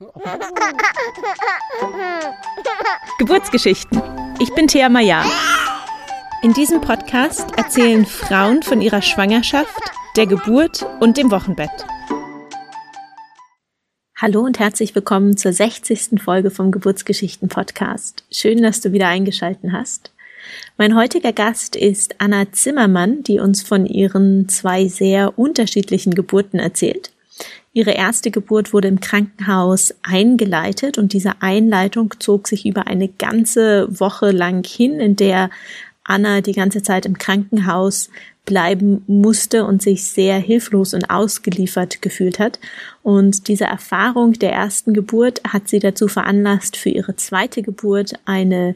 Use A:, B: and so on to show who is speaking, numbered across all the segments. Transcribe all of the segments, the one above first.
A: Geburtsgeschichten. Ich bin Thea Maya. In diesem Podcast erzählen Frauen von ihrer Schwangerschaft, der Geburt und dem Wochenbett. Hallo und herzlich willkommen zur 60. Folge vom Geburtsgeschichten Podcast. Schön, dass du wieder eingeschalten hast. Mein heutiger Gast ist Anna Zimmermann, die uns von ihren zwei sehr unterschiedlichen Geburten erzählt. Ihre erste Geburt wurde im Krankenhaus eingeleitet und diese Einleitung zog sich über eine ganze Woche lang hin, in der Anna die ganze Zeit im Krankenhaus bleiben musste und sich sehr hilflos und ausgeliefert gefühlt hat. Und diese Erfahrung der ersten Geburt hat sie dazu veranlasst, für ihre zweite Geburt eine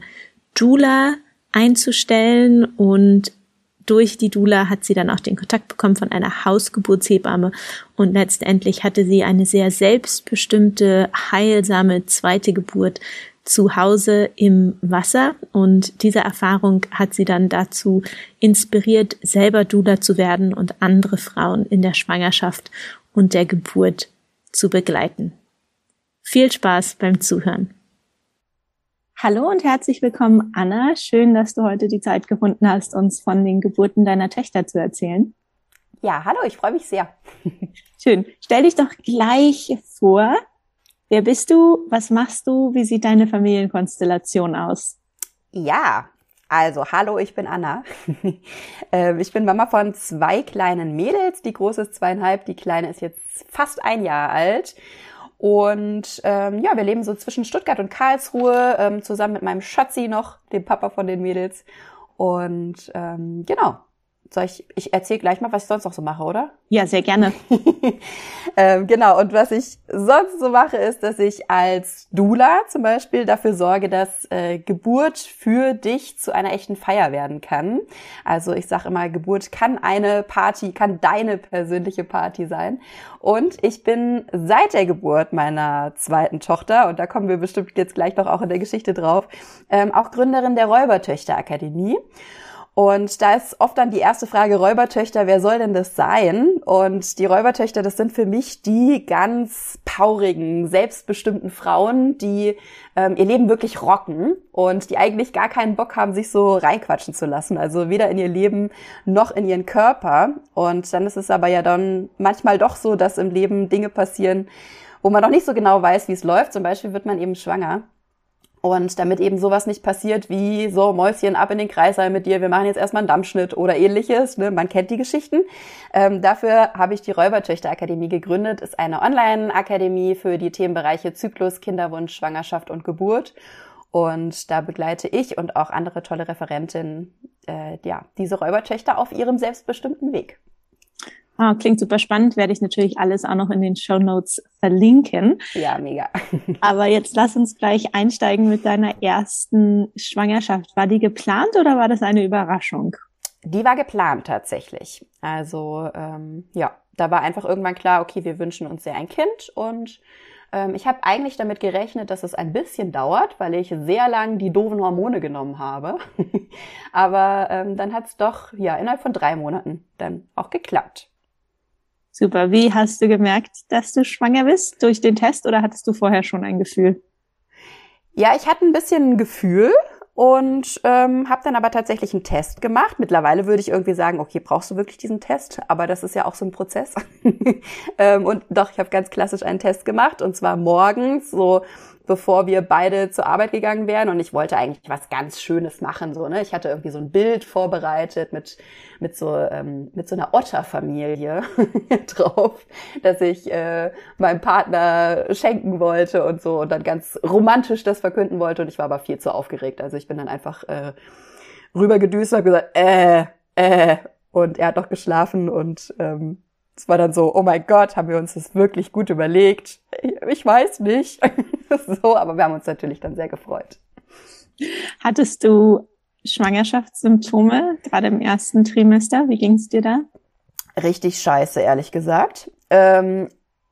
A: Doula einzustellen und durch die Dula hat sie dann auch den Kontakt bekommen von einer Hausgeburtshebamme und letztendlich hatte sie eine sehr selbstbestimmte, heilsame zweite Geburt zu Hause im Wasser und diese Erfahrung hat sie dann dazu inspiriert, selber Dula zu werden und andere Frauen in der Schwangerschaft und der Geburt zu begleiten. Viel Spaß beim Zuhören. Hallo und herzlich willkommen, Anna. Schön, dass du heute die Zeit gefunden hast, uns von den Geburten deiner Töchter zu erzählen.
B: Ja, hallo, ich freue mich sehr.
A: Schön. Stell dich doch gleich vor. Wer bist du? Was machst du? Wie sieht deine Familienkonstellation aus?
B: Ja, also, hallo, ich bin Anna. Ähm, ich bin Mama von zwei kleinen Mädels. Die große ist zweieinhalb, die kleine ist jetzt fast ein Jahr alt. Und ähm, ja, wir leben so zwischen Stuttgart und Karlsruhe, ähm, zusammen mit meinem Schatzi noch, dem Papa von den Mädels. Und ähm, genau, soll ich, ich erzähle gleich mal, was ich sonst noch so mache, oder?
A: Ja, sehr gerne.
B: ähm, genau, und was ich sonst so mache, ist, dass ich als Dula zum Beispiel dafür sorge, dass äh, Geburt für dich zu einer echten Feier werden kann. Also ich sage immer, Geburt kann eine Party, kann deine persönliche Party sein. Und ich bin seit der Geburt meiner zweiten Tochter, und da kommen wir bestimmt jetzt gleich noch auch in der Geschichte drauf, ähm, auch Gründerin der Räubertöchter-Akademie. Und da ist oft dann die erste Frage, Räubertöchter, wer soll denn das sein? Und die Räubertöchter, das sind für mich die ganz paurigen, selbstbestimmten Frauen, die ähm, ihr Leben wirklich rocken und die eigentlich gar keinen Bock haben, sich so reinquatschen zu lassen. Also weder in ihr Leben noch in ihren Körper. Und dann ist es aber ja dann manchmal doch so, dass im Leben Dinge passieren, wo man noch nicht so genau weiß, wie es läuft. Zum Beispiel wird man eben schwanger. Und damit eben sowas nicht passiert wie so Mäuschen ab in den Kreißsaal mit dir, wir machen jetzt erstmal einen Dammschnitt oder ähnliches, ne? man kennt die Geschichten. Ähm, dafür habe ich die Räubertöchter-Akademie gegründet, ist eine Online-Akademie für die Themenbereiche Zyklus, Kinderwunsch, Schwangerschaft und Geburt. Und da begleite ich und auch andere tolle Referentinnen äh, ja, diese Räubertöchter auf ihrem selbstbestimmten Weg.
A: Ah, klingt super spannend, werde ich natürlich alles auch noch in den Show Notes verlinken.
B: Ja, mega.
A: Aber jetzt lass uns gleich einsteigen mit deiner ersten Schwangerschaft. War die geplant oder war das eine Überraschung?
B: Die war geplant tatsächlich. Also ähm, ja, da war einfach irgendwann klar, okay, wir wünschen uns sehr ein Kind und ähm, ich habe eigentlich damit gerechnet, dass es ein bisschen dauert, weil ich sehr lang die doofen Hormone genommen habe. Aber ähm, dann hat es doch ja innerhalb von drei Monaten dann auch geklappt.
A: Super. Wie hast du gemerkt, dass du schwanger bist? Durch den Test oder hattest du vorher schon ein Gefühl?
B: Ja, ich hatte ein bisschen ein Gefühl und ähm, habe dann aber tatsächlich einen Test gemacht. Mittlerweile würde ich irgendwie sagen, okay, brauchst du wirklich diesen Test? Aber das ist ja auch so ein Prozess. ähm, und doch, ich habe ganz klassisch einen Test gemacht und zwar morgens so bevor wir beide zur Arbeit gegangen wären. Und ich wollte eigentlich was ganz Schönes machen. So, ne? Ich hatte irgendwie so ein Bild vorbereitet mit, mit, so, ähm, mit so einer Otterfamilie drauf, dass ich äh, meinem Partner schenken wollte und so und dann ganz romantisch das verkünden wollte. Und ich war aber viel zu aufgeregt. Also ich bin dann einfach äh, rübergedüst und gesagt, äh, äh. Und er hat noch geschlafen und ähm, es war dann so, oh mein Gott, haben wir uns das wirklich gut überlegt? Ich weiß nicht. so, aber wir haben uns natürlich dann sehr gefreut.
A: Hattest du Schwangerschaftssymptome, gerade im ersten Trimester? Wie ging es dir da?
B: Richtig scheiße, ehrlich gesagt. Ähm,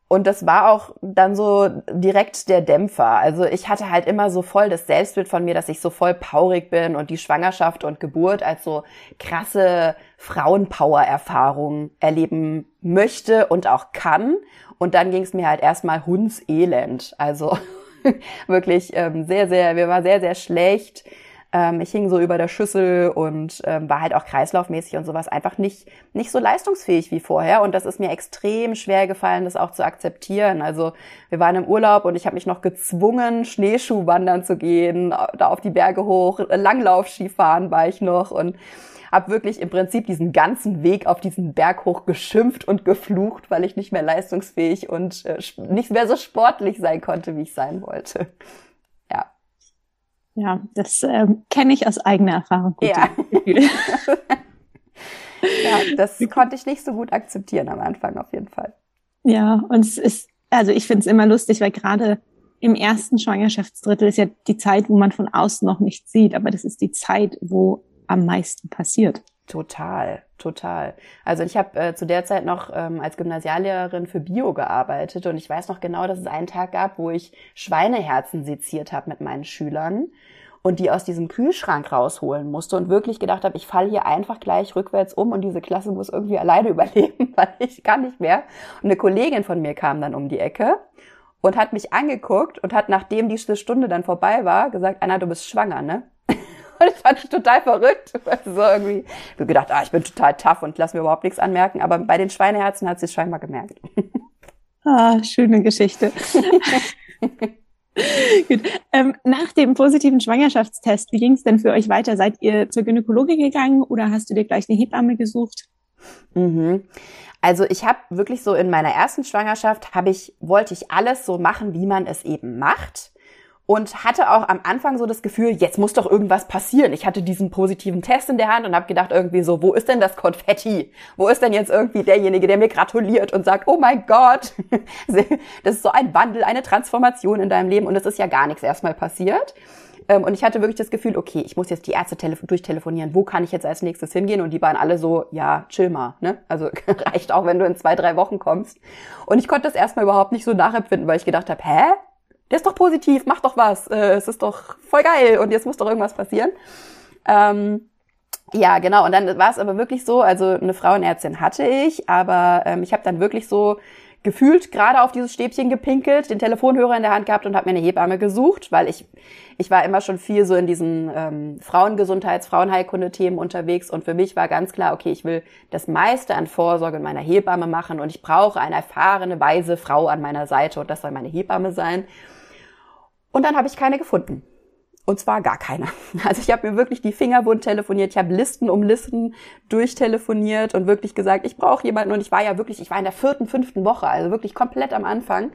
B: und das war auch dann so direkt der Dämpfer. Also ich hatte halt immer so voll das Selbstbild von mir, dass ich so voll paurig bin und die Schwangerschaft und Geburt als so krasse Frauenpower-Erfahrung erleben möchte und auch kann. Und dann ging es mir halt erstmal hundselend. Also wirklich ähm, sehr, sehr, mir war sehr, sehr schlecht. Ähm, ich hing so über der Schüssel und ähm, war halt auch kreislaufmäßig und sowas einfach nicht, nicht so leistungsfähig wie vorher. Und das ist mir extrem schwer gefallen, das auch zu akzeptieren. Also wir waren im Urlaub und ich habe mich noch gezwungen, Schneeschuhwandern zu gehen, da auf die Berge hoch, Langlaufskifahren war ich noch und habe wirklich im Prinzip diesen ganzen Weg auf diesen Berg hoch geschimpft und geflucht, weil ich nicht mehr leistungsfähig und äh, nicht mehr so sportlich sein konnte, wie ich sein wollte. Ja.
A: Das ähm, kenne ich aus eigener Erfahrung.
B: Gut, ja. ja, das konnte ich nicht so gut akzeptieren am Anfang auf jeden Fall.
A: Ja, und es ist, also ich finde es immer lustig, weil gerade im ersten Schwangerschaftsdrittel ist ja die Zeit, wo man von außen noch nichts sieht, aber das ist die Zeit, wo am meisten passiert.
B: Total, total. Also ich habe äh, zu der Zeit noch ähm, als Gymnasiallehrerin für Bio gearbeitet und ich weiß noch genau, dass es einen Tag gab, wo ich Schweineherzen seziert habe mit meinen Schülern und die aus diesem Kühlschrank rausholen musste und wirklich gedacht habe, ich falle hier einfach gleich rückwärts um und diese Klasse muss irgendwie alleine überleben, weil ich kann nicht mehr. Und eine Kollegin von mir kam dann um die Ecke und hat mich angeguckt und hat, nachdem diese Stunde dann vorbei war, gesagt, Anna, du bist schwanger, ne? Und das fand ich total verrückt. Also so irgendwie, ich hab gedacht, ah, ich bin total tough und lass mir überhaupt nichts anmerken. Aber bei den Schweineherzen hat sie es scheinbar gemerkt.
A: Ah, schöne Geschichte. Gut. Ähm, nach dem positiven Schwangerschaftstest, wie ging es denn für euch weiter? Seid ihr zur Gynäkologin gegangen oder hast du dir gleich eine Hebamme gesucht?
B: Mhm. Also ich habe wirklich so in meiner ersten Schwangerschaft habe ich wollte ich alles so machen, wie man es eben macht und hatte auch am Anfang so das Gefühl, jetzt muss doch irgendwas passieren. Ich hatte diesen positiven Test in der Hand und habe gedacht irgendwie so, wo ist denn das Konfetti? Wo ist denn jetzt irgendwie derjenige, der mir gratuliert und sagt, oh mein Gott, das ist so ein Wandel, eine Transformation in deinem Leben und es ist ja gar nichts erstmal passiert. Ähm, und ich hatte wirklich das Gefühl, okay, ich muss jetzt die Ärzte durchtelefonieren. Wo kann ich jetzt als nächstes hingehen? Und die waren alle so, ja, chill mal. Ne? Also reicht auch, wenn du in zwei, drei Wochen kommst. Und ich konnte das erstmal überhaupt nicht so nachempfinden, weil ich gedacht habe, hä? Der ist doch positiv, mach doch was, äh, es ist doch voll geil und jetzt muss doch irgendwas passieren. Ähm, ja, genau. Und dann war es aber wirklich so, also eine Frauenärztin hatte ich, aber ähm, ich habe dann wirklich so gefühlt gerade auf dieses Stäbchen gepinkelt, den Telefonhörer in der Hand gehabt und habe mir eine Hebamme gesucht, weil ich ich war immer schon viel so in diesen ähm, Frauengesundheits-, Frauenheilkunde-Themen unterwegs und für mich war ganz klar, okay, ich will das meiste an Vorsorge in meiner Hebamme machen und ich brauche eine erfahrene, weise Frau an meiner Seite und das soll meine Hebamme sein. Und dann habe ich keine gefunden. Und zwar gar keine. Also ich habe mir wirklich die Finger wund telefoniert, ich habe Listen um Listen durchtelefoniert und wirklich gesagt, ich brauche jemanden. Und ich war ja wirklich, ich war in der vierten, fünften Woche, also wirklich komplett am Anfang.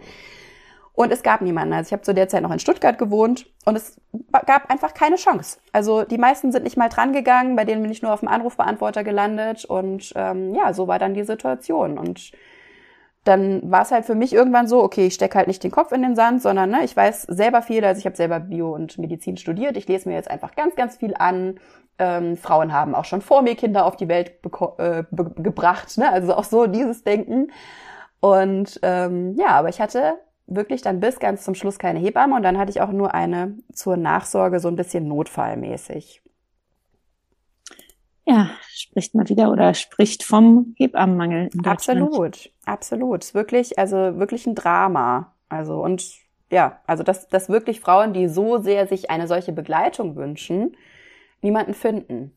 B: Und es gab niemanden. Also ich habe zu der Zeit noch in Stuttgart gewohnt und es gab einfach keine Chance. Also die meisten sind nicht mal dran gegangen, bei denen bin ich nur auf dem Anrufbeantworter gelandet. Und ähm, ja, so war dann die Situation. Und dann war es halt für mich irgendwann so, okay, ich stecke halt nicht den Kopf in den Sand, sondern ne, ich weiß selber viel, also ich habe selber Bio und Medizin studiert, ich lese mir jetzt einfach ganz, ganz viel an. Ähm, Frauen haben auch schon vor mir Kinder auf die Welt äh, gebracht, ne? also auch so dieses Denken. Und ähm, ja, aber ich hatte wirklich dann bis ganz zum Schluss keine Hebamme und dann hatte ich auch nur eine zur Nachsorge, so ein bisschen notfallmäßig.
A: Ja, spricht mal wieder oder spricht vom Hebammenmangel.
B: Absolut, absolut. Wirklich, also wirklich ein Drama. Also und ja, also dass, dass wirklich Frauen, die so sehr sich eine solche Begleitung wünschen, niemanden finden.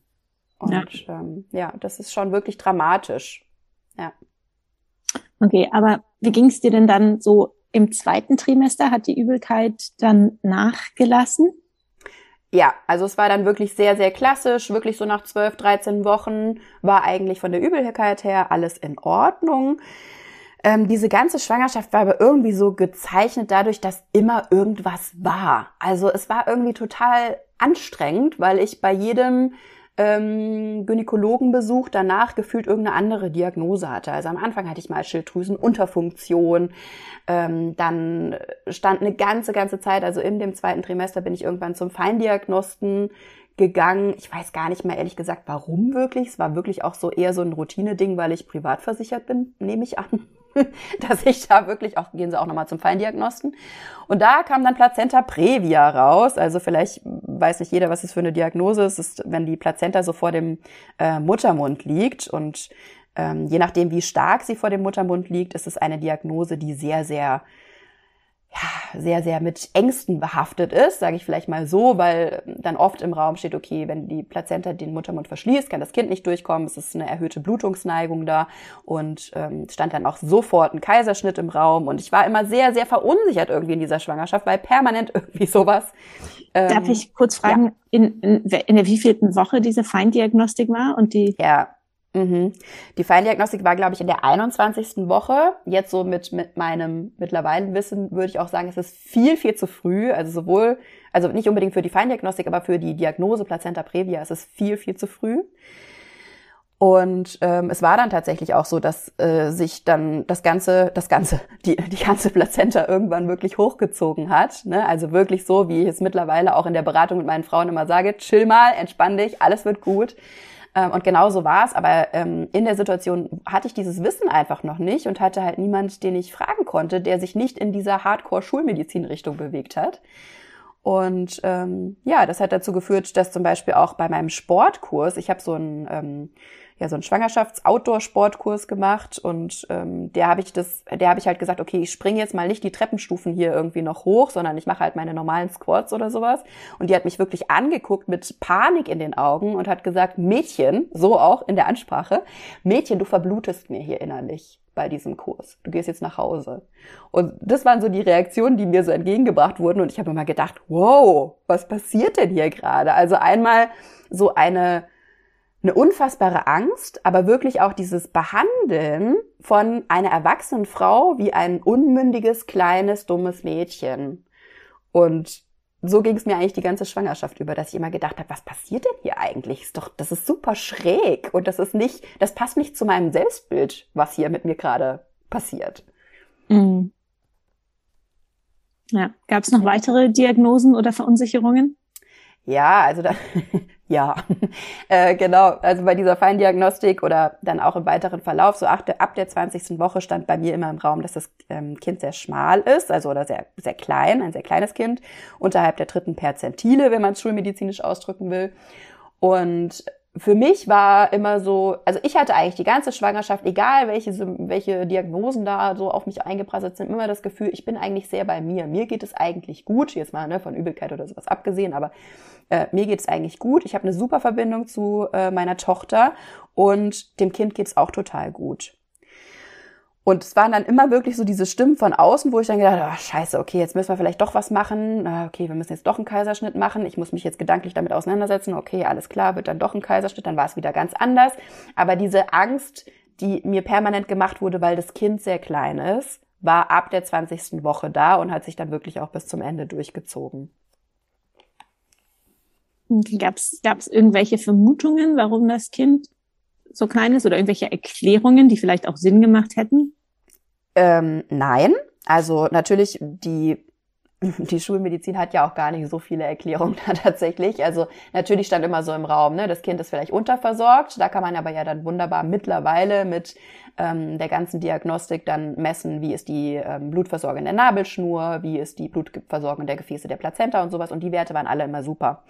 B: Und ja, ähm, ja das ist schon wirklich dramatisch. Ja.
A: Okay, aber wie ging es dir denn dann so im zweiten Trimester? Hat die Übelkeit dann nachgelassen?
B: Ja, also es war dann wirklich sehr, sehr klassisch, wirklich so nach 12, 13 Wochen war eigentlich von der Übelkeit her alles in Ordnung. Ähm, diese ganze Schwangerschaft war aber irgendwie so gezeichnet dadurch, dass immer irgendwas war. Also es war irgendwie total anstrengend, weil ich bei jedem ähm, Gynäkologenbesuch danach gefühlt irgendeine andere Diagnose hatte. Also am Anfang hatte ich mal Schilddrüsenunterfunktion, ähm, dann stand eine ganze, ganze Zeit, also in dem zweiten Trimester bin ich irgendwann zum Feindiagnosten gegangen. Ich weiß gar nicht mehr ehrlich gesagt, warum wirklich. Es war wirklich auch so eher so ein Routine-Ding, weil ich privat versichert bin, nehme ich an. dass ich da wirklich auch, gehen Sie auch nochmal zum Feindiagnosten. Und da kam dann Plazenta Previa raus. Also vielleicht weiß nicht jeder, was es für eine Diagnose ist. Ist, wenn die Plazenta so vor dem äh, Muttermund liegt und ähm, je nachdem, wie stark sie vor dem Muttermund liegt, ist es eine Diagnose, die sehr, sehr ja, sehr, sehr mit Ängsten behaftet ist, sage ich vielleicht mal so, weil dann oft im Raum steht, okay, wenn die Plazenta den Muttermund verschließt, kann das Kind nicht durchkommen, es ist eine erhöhte Blutungsneigung da und ähm, stand dann auch sofort ein Kaiserschnitt im Raum und ich war immer sehr, sehr verunsichert irgendwie in dieser Schwangerschaft, weil permanent irgendwie sowas.
A: Ähm, Darf ich kurz fragen, ja. in, in, in der wievielten Woche diese Feindiagnostik war und die?
B: Ja, Mhm. Die Feindiagnostik war, glaube ich, in der 21. Woche. Jetzt so mit, mit meinem mittlerweile Wissen würde ich auch sagen, es ist viel, viel zu früh. Also sowohl, also nicht unbedingt für die Feindiagnostik, aber für die Diagnose Plazenta previa ist es viel, viel zu früh. Und ähm, es war dann tatsächlich auch so, dass äh, sich dann das ganze, das ganze, die, die ganze Plazenta irgendwann wirklich hochgezogen hat. Ne? Also wirklich so, wie ich es mittlerweile auch in der Beratung mit meinen Frauen immer sage: Chill mal, entspann dich, alles wird gut. Ähm, und genau so war es. Aber ähm, in der Situation hatte ich dieses Wissen einfach noch nicht und hatte halt niemand, den ich fragen konnte, der sich nicht in dieser Hardcore-Schulmedizin-Richtung bewegt hat. Und ähm, ja, das hat dazu geführt, dass zum Beispiel auch bei meinem Sportkurs, ich habe so ein ähm, ja so einen Schwangerschafts-Outdoor-Sportkurs gemacht und ähm, der habe ich das, der habe ich halt gesagt, okay, ich springe jetzt mal nicht die Treppenstufen hier irgendwie noch hoch, sondern ich mache halt meine normalen Squats oder sowas. Und die hat mich wirklich angeguckt mit Panik in den Augen und hat gesagt, Mädchen, so auch in der Ansprache, Mädchen, du verblutest mir hier innerlich bei diesem Kurs. Du gehst jetzt nach Hause. Und das waren so die Reaktionen, die mir so entgegengebracht wurden. Und ich habe immer gedacht, wow, was passiert denn hier gerade? Also einmal so eine eine unfassbare Angst, aber wirklich auch dieses Behandeln von einer erwachsenen Frau wie ein unmündiges, kleines, dummes Mädchen. Und so ging es mir eigentlich die ganze Schwangerschaft über, dass ich immer gedacht habe, was passiert denn hier eigentlich? Ist doch, das ist super schräg und das ist nicht, das passt nicht zu meinem Selbstbild, was hier mit mir gerade passiert. Mhm.
A: Ja, gab es noch weitere Diagnosen oder Verunsicherungen?
B: Ja, also da, ja, äh, genau. Also bei dieser Feindiagnostik oder dann auch im weiteren Verlauf, so der, ab der 20. Woche stand bei mir immer im Raum, dass das ähm, Kind sehr schmal ist, also oder sehr, sehr klein, ein sehr kleines Kind, unterhalb der dritten Perzentile, wenn man es schulmedizinisch ausdrücken will. Und für mich war immer so, also ich hatte eigentlich die ganze Schwangerschaft, egal welche, welche Diagnosen da so auf mich eingeprasselt sind, immer das Gefühl, ich bin eigentlich sehr bei mir. Mir geht es eigentlich gut, jetzt mal ne, von Übelkeit oder sowas abgesehen, aber äh, mir geht es eigentlich gut. Ich habe eine super Verbindung zu äh, meiner Tochter und dem Kind geht es auch total gut. Und es waren dann immer wirklich so diese Stimmen von außen, wo ich dann gedacht habe, oh, scheiße, okay, jetzt müssen wir vielleicht doch was machen. Okay, wir müssen jetzt doch einen Kaiserschnitt machen. Ich muss mich jetzt gedanklich damit auseinandersetzen. Okay, alles klar, wird dann doch ein Kaiserschnitt. Dann war es wieder ganz anders. Aber diese Angst, die mir permanent gemacht wurde, weil das Kind sehr klein ist, war ab der 20. Woche da und hat sich dann wirklich auch bis zum Ende durchgezogen.
A: Gab es irgendwelche Vermutungen, warum das Kind so klein ist oder irgendwelche Erklärungen, die vielleicht auch Sinn gemacht hätten?
B: Ähm, nein. Also natürlich die die Schulmedizin hat ja auch gar nicht so viele Erklärungen da tatsächlich. Also natürlich stand immer so im Raum, ne, das Kind ist vielleicht unterversorgt. Da kann man aber ja dann wunderbar mittlerweile mit ähm, der ganzen Diagnostik dann messen, wie ist die ähm, Blutversorgung der Nabelschnur, wie ist die Blutversorgung der Gefäße der Plazenta und sowas. Und die Werte waren alle immer super.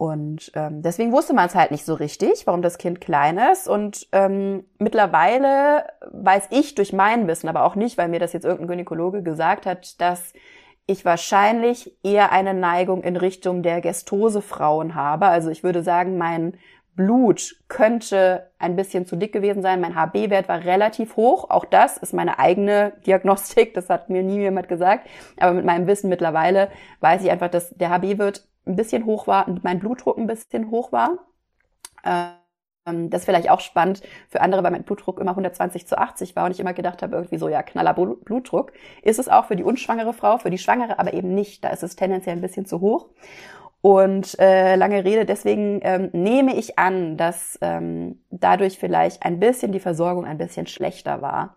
B: Und ähm, deswegen wusste man es halt nicht so richtig, warum das Kind klein ist. Und ähm, mittlerweile weiß ich durch mein Wissen, aber auch nicht, weil mir das jetzt irgendein Gynäkologe gesagt hat, dass ich wahrscheinlich eher eine Neigung in Richtung der Gestose-Frauen habe. Also ich würde sagen, mein Blut könnte ein bisschen zu dick gewesen sein. Mein HB-Wert war relativ hoch. Auch das ist meine eigene Diagnostik. Das hat mir nie jemand gesagt. Aber mit meinem Wissen mittlerweile weiß ich einfach, dass der HB-Wert ein bisschen hoch war und mein Blutdruck ein bisschen hoch war. Ähm, das ist vielleicht auch spannend für andere, weil mein Blutdruck immer 120 zu 80 war und ich immer gedacht habe, irgendwie so, ja, knaller Blutdruck. Ist es auch für die unschwangere Frau, für die Schwangere aber eben nicht. Da ist es tendenziell ein bisschen zu hoch. Und äh, lange Rede, deswegen ähm, nehme ich an, dass ähm, dadurch vielleicht ein bisschen die Versorgung ein bisschen schlechter war.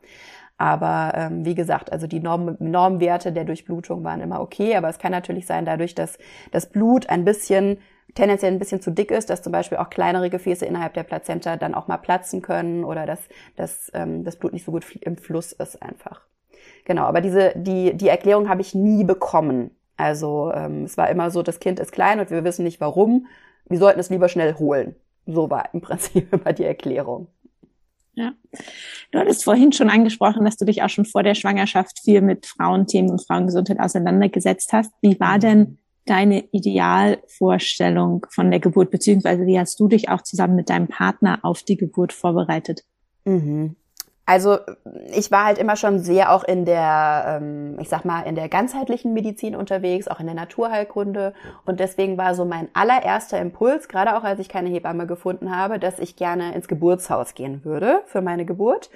B: Aber ähm, wie gesagt, also die Norm Normwerte der Durchblutung waren immer okay, aber es kann natürlich sein, dadurch, dass das Blut ein bisschen tendenziell ein bisschen zu dick ist, dass zum Beispiel auch kleinere Gefäße innerhalb der Plazenta dann auch mal platzen können oder dass, dass ähm, das Blut nicht so gut im Fluss ist einfach. Genau, aber diese die die Erklärung habe ich nie bekommen. Also ähm, es war immer so, das Kind ist klein und wir wissen nicht warum. Wir sollten es lieber schnell holen. So war im Prinzip immer die Erklärung.
A: Ja. Du hattest vorhin schon angesprochen, dass du dich auch schon vor der Schwangerschaft viel mit Frauenthemen und Frauengesundheit auseinandergesetzt hast. Wie war denn deine Idealvorstellung von der Geburt, beziehungsweise wie hast du dich auch zusammen mit deinem Partner auf die Geburt vorbereitet?
B: Mhm. Also ich war halt immer schon sehr auch in der, ähm, ich sag mal, in der ganzheitlichen Medizin unterwegs, auch in der Naturheilkunde. Und deswegen war so mein allererster Impuls, gerade auch als ich keine Hebamme gefunden habe, dass ich gerne ins Geburtshaus gehen würde für meine Geburt.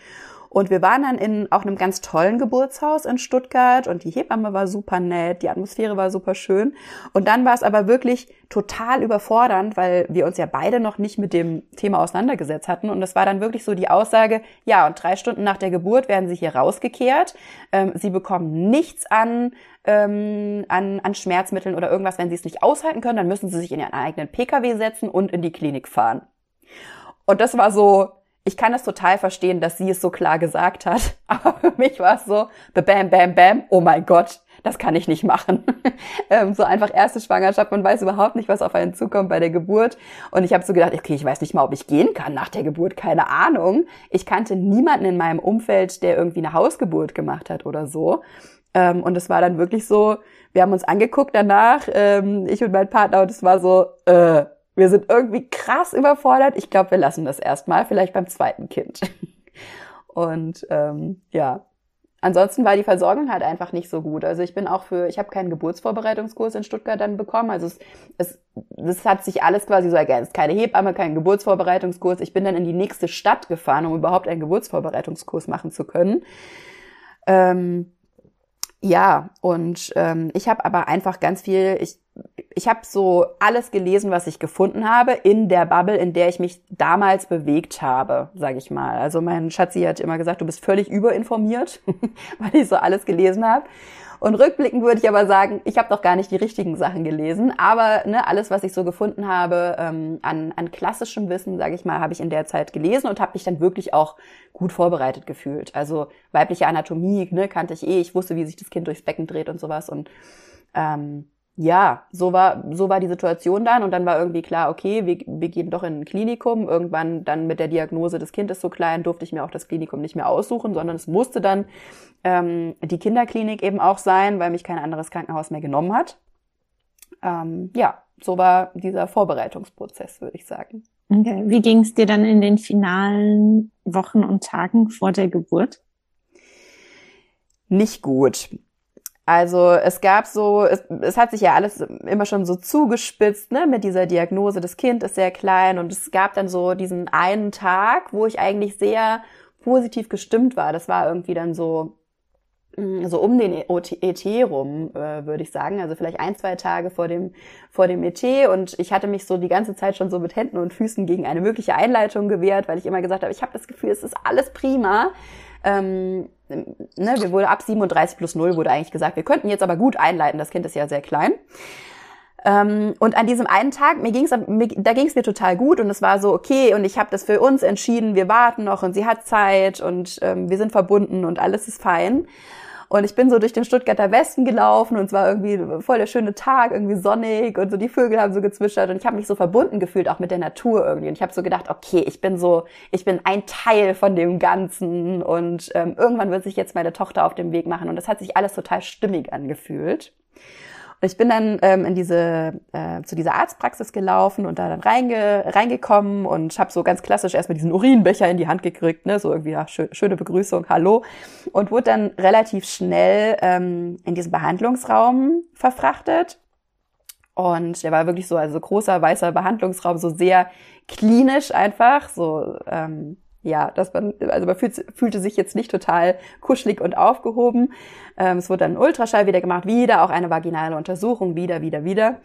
B: Und wir waren dann in auch einem ganz tollen Geburtshaus in Stuttgart und die Hebamme war super nett, die Atmosphäre war super schön. Und dann war es aber wirklich total überfordernd, weil wir uns ja beide noch nicht mit dem Thema auseinandergesetzt hatten. Und es war dann wirklich so die Aussage, ja, und drei Stunden nach der Geburt werden sie hier rausgekehrt. Ähm, sie bekommen nichts an, ähm, an, an Schmerzmitteln oder irgendwas. Wenn sie es nicht aushalten können, dann müssen sie sich in ihren eigenen Pkw setzen und in die Klinik fahren. Und das war so, ich kann es total verstehen, dass sie es so klar gesagt hat. Aber für mich war es so, bam, bam, bam, oh mein Gott, das kann ich nicht machen. ähm, so einfach erste Schwangerschaft, man weiß überhaupt nicht, was auf einen zukommt bei der Geburt. Und ich habe so gedacht, okay, ich weiß nicht mal, ob ich gehen kann nach der Geburt, keine Ahnung. Ich kannte niemanden in meinem Umfeld, der irgendwie eine Hausgeburt gemacht hat oder so. Ähm, und es war dann wirklich so, wir haben uns angeguckt danach, ähm, ich und mein Partner, und es war so, äh, wir sind irgendwie krass überfordert. Ich glaube, wir lassen das erstmal, vielleicht beim zweiten Kind. Und ähm, ja, ansonsten war die Versorgung halt einfach nicht so gut. Also ich bin auch für, ich habe keinen Geburtsvorbereitungskurs in Stuttgart dann bekommen. Also es, es, das hat sich alles quasi so ergänzt. Keine Hebamme, kein Geburtsvorbereitungskurs. Ich bin dann in die nächste Stadt gefahren, um überhaupt einen Geburtsvorbereitungskurs machen zu können. Ähm, ja, und ähm, ich habe aber einfach ganz viel, ich, ich habe so alles gelesen, was ich gefunden habe in der Bubble, in der ich mich damals bewegt habe, sage ich mal. Also mein Schatzi hat immer gesagt, du bist völlig überinformiert, weil ich so alles gelesen habe. Und rückblickend würde ich aber sagen, ich habe doch gar nicht die richtigen Sachen gelesen, aber ne, alles, was ich so gefunden habe ähm, an, an klassischem Wissen, sage ich mal, habe ich in der Zeit gelesen und habe mich dann wirklich auch gut vorbereitet gefühlt. Also weibliche Anatomie ne, kannte ich eh, ich wusste, wie sich das Kind durchs Becken dreht und sowas und ähm, ja, so war, so war die Situation dann und dann war irgendwie klar, okay, wir, wir gehen doch in ein Klinikum. Irgendwann dann mit der Diagnose, das Kind ist so klein, durfte ich mir auch das Klinikum nicht mehr aussuchen, sondern es musste dann ähm, die Kinderklinik eben auch sein, weil mich kein anderes Krankenhaus mehr genommen hat. Ähm, ja, so war dieser Vorbereitungsprozess, würde ich sagen.
A: Okay. Wie ging es dir dann in den finalen Wochen und Tagen vor der Geburt?
B: Nicht gut. Also es gab so, es, es hat sich ja alles immer schon so zugespitzt, ne, mit dieser Diagnose, das Kind ist sehr klein und es gab dann so diesen einen Tag, wo ich eigentlich sehr positiv gestimmt war. Das war irgendwie dann so mm, so um den ET rum, äh, würde ich sagen. Also vielleicht ein, zwei Tage vor dem, vor dem ET. Und ich hatte mich so die ganze Zeit schon so mit Händen und Füßen gegen eine mögliche Einleitung gewehrt, weil ich immer gesagt habe, ich habe das Gefühl, es ist alles prima. Ähm, ne, wir wurde ab 37 plus 0 wurde eigentlich gesagt, wir könnten jetzt aber gut einleiten, das Kind ist ja sehr klein. Ähm, und an diesem einen Tag, mir ging's, mir, da ging es mir total gut und es war so, okay, und ich habe das für uns entschieden, wir warten noch und sie hat Zeit und ähm, wir sind verbunden und alles ist fein. Und ich bin so durch den Stuttgarter Westen gelaufen und es war irgendwie voll der schöne Tag, irgendwie sonnig und so die Vögel haben so gezwischert und ich habe mich so verbunden gefühlt auch mit der Natur irgendwie. Und ich habe so gedacht, okay, ich bin so, ich bin ein Teil von dem Ganzen und ähm, irgendwann wird sich jetzt meine Tochter auf den Weg machen. Und das hat sich alles total stimmig angefühlt. Und ich bin dann ähm, in diese äh, zu dieser Arztpraxis gelaufen und da dann reinge reingekommen und habe so ganz klassisch erstmal diesen Urinbecher in die Hand gekriegt, ne, so irgendwie ja, schö schöne Begrüßung, hallo und wurde dann relativ schnell ähm, in diesen Behandlungsraum verfrachtet. Und der war wirklich so, also großer weißer Behandlungsraum, so sehr klinisch einfach, so ähm, ja, dass man, also man fühlt, fühlte sich jetzt nicht total kuschelig und aufgehoben. Ähm, es wurde dann ein Ultraschall wieder gemacht, wieder auch eine vaginale Untersuchung, wieder, wieder, wieder.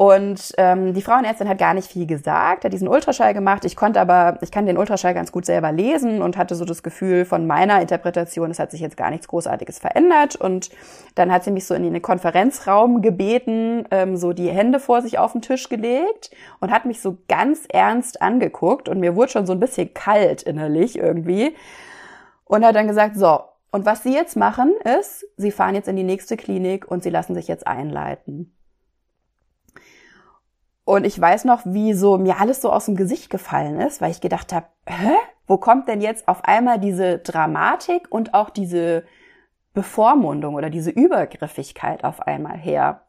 B: Und ähm, die Frauenärztin hat gar nicht viel gesagt, hat diesen Ultraschall gemacht. Ich konnte aber, ich kann den Ultraschall ganz gut selber lesen und hatte so das Gefühl von meiner Interpretation, es hat sich jetzt gar nichts Großartiges verändert. Und dann hat sie mich so in den Konferenzraum gebeten, ähm, so die Hände vor sich auf den Tisch gelegt und hat mich so ganz ernst angeguckt und mir wurde schon so ein bisschen kalt innerlich irgendwie. Und hat dann gesagt, so, und was Sie jetzt machen ist, Sie fahren jetzt in die nächste Klinik und Sie lassen sich jetzt einleiten. Und ich weiß noch, wie so mir alles so aus dem Gesicht gefallen ist, weil ich gedacht habe, hä? Wo kommt denn jetzt auf einmal diese Dramatik und auch diese Bevormundung oder diese Übergriffigkeit auf einmal her?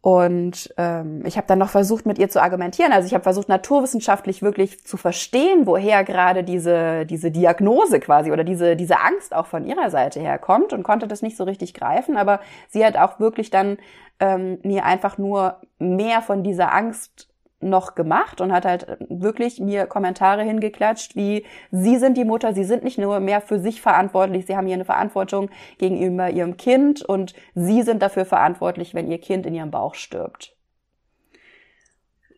B: Und ähm, ich habe dann noch versucht, mit ihr zu argumentieren. Also ich habe versucht, naturwissenschaftlich wirklich zu verstehen, woher gerade diese, diese Diagnose quasi oder diese, diese Angst auch von ihrer Seite herkommt und konnte das nicht so richtig greifen. Aber sie hat auch wirklich dann ähm, mir einfach nur mehr von dieser Angst noch gemacht und hat halt wirklich mir Kommentare hingeklatscht, wie Sie sind die Mutter, Sie sind nicht nur mehr für sich verantwortlich, Sie haben hier eine Verantwortung gegenüber Ihrem Kind und Sie sind dafür verantwortlich, wenn Ihr Kind in Ihrem Bauch stirbt.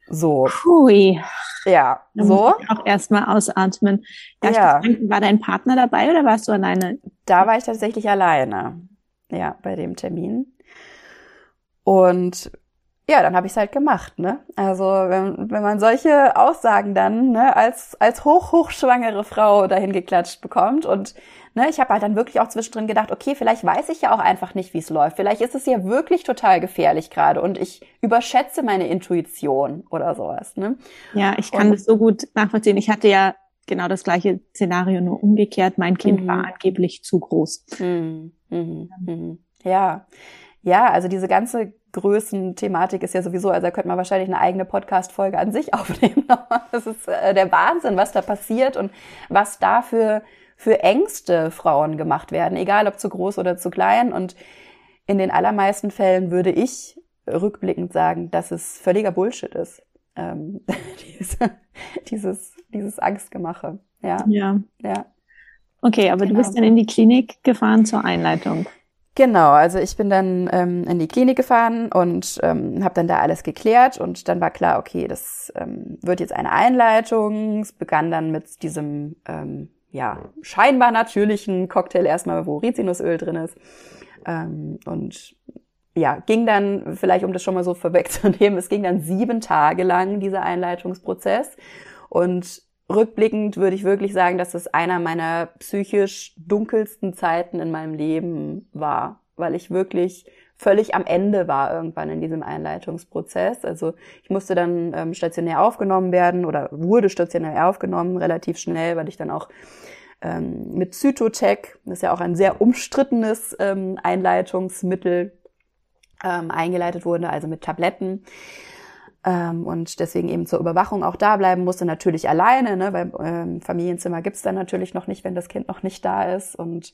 B: So.
A: Hui.
B: Ja,
A: Da
B: so.
A: auch erstmal ausatmen. Darf
B: Ja.
A: fragen, War dein Partner dabei oder warst du alleine?
B: Da war ich tatsächlich alleine. Ja, bei dem Termin. Und ja, dann habe ich es halt gemacht, ne? Also wenn, wenn man solche Aussagen dann ne, als als hoch hochschwangere Frau dahin geklatscht bekommt und ne, ich habe halt dann wirklich auch zwischendrin gedacht, okay, vielleicht weiß ich ja auch einfach nicht, wie es läuft. Vielleicht ist es ja wirklich total gefährlich gerade und ich überschätze meine Intuition oder sowas, ne?
A: Ja, ich kann
B: Und-
A: das so gut nachvollziehen. Ich hatte ja genau das gleiche Szenario, nur umgekehrt. Mein Kind
B: Mhm.
A: war angeblich zu groß.
B: Mhm. Mhm. Mhm. Ja. Ja, also diese ganze Größenthematik ist ja sowieso, also da könnte man wahrscheinlich eine eigene Podcast-Folge an sich aufnehmen. Das ist äh, der Wahnsinn, was da passiert und was da für, für Ängste Frauen gemacht werden, egal ob zu groß oder zu klein. Und in den allermeisten Fällen würde ich rückblickend sagen, dass es völliger Bullshit ist. Ähm, diese, dieses, dieses Angstgemache. Ja,
A: Ja.
B: ja.
A: Okay, aber
B: Genau.
A: du bist dann in die Klinik gefahren zur Einleitung.
B: Genau, also ich bin dann ähm, in die Klinik gefahren und ähm, habe dann da alles geklärt und dann war klar, okay, das ähm, wird jetzt eine Einleitung. Es begann dann mit diesem ähm, ja scheinbar natürlichen Cocktail erstmal, wo Rizinusöl drin ist ähm, und ja ging dann vielleicht, um das schon mal so vorwegzunehmen, es ging dann sieben Tage lang dieser Einleitungsprozess und rückblickend würde ich wirklich sagen, dass das einer meiner psychisch dunkelsten Zeiten in meinem Leben war, weil ich wirklich völlig am Ende war irgendwann in diesem Einleitungsprozess. Also ich musste dann ähm, stationär aufgenommen werden oder wurde stationär aufgenommen relativ schnell, weil ich dann auch ähm, mit Zytotec, das ist ja auch ein sehr umstrittenes ähm, Einleitungsmittel, ähm, eingeleitet wurde, also mit Tabletten ähm, und deswegen eben zur Überwachung auch da bleiben musste, natürlich alleine, ne, weil ähm, Familienzimmer gibt's dann natürlich noch nicht, wenn das Kind noch nicht da ist und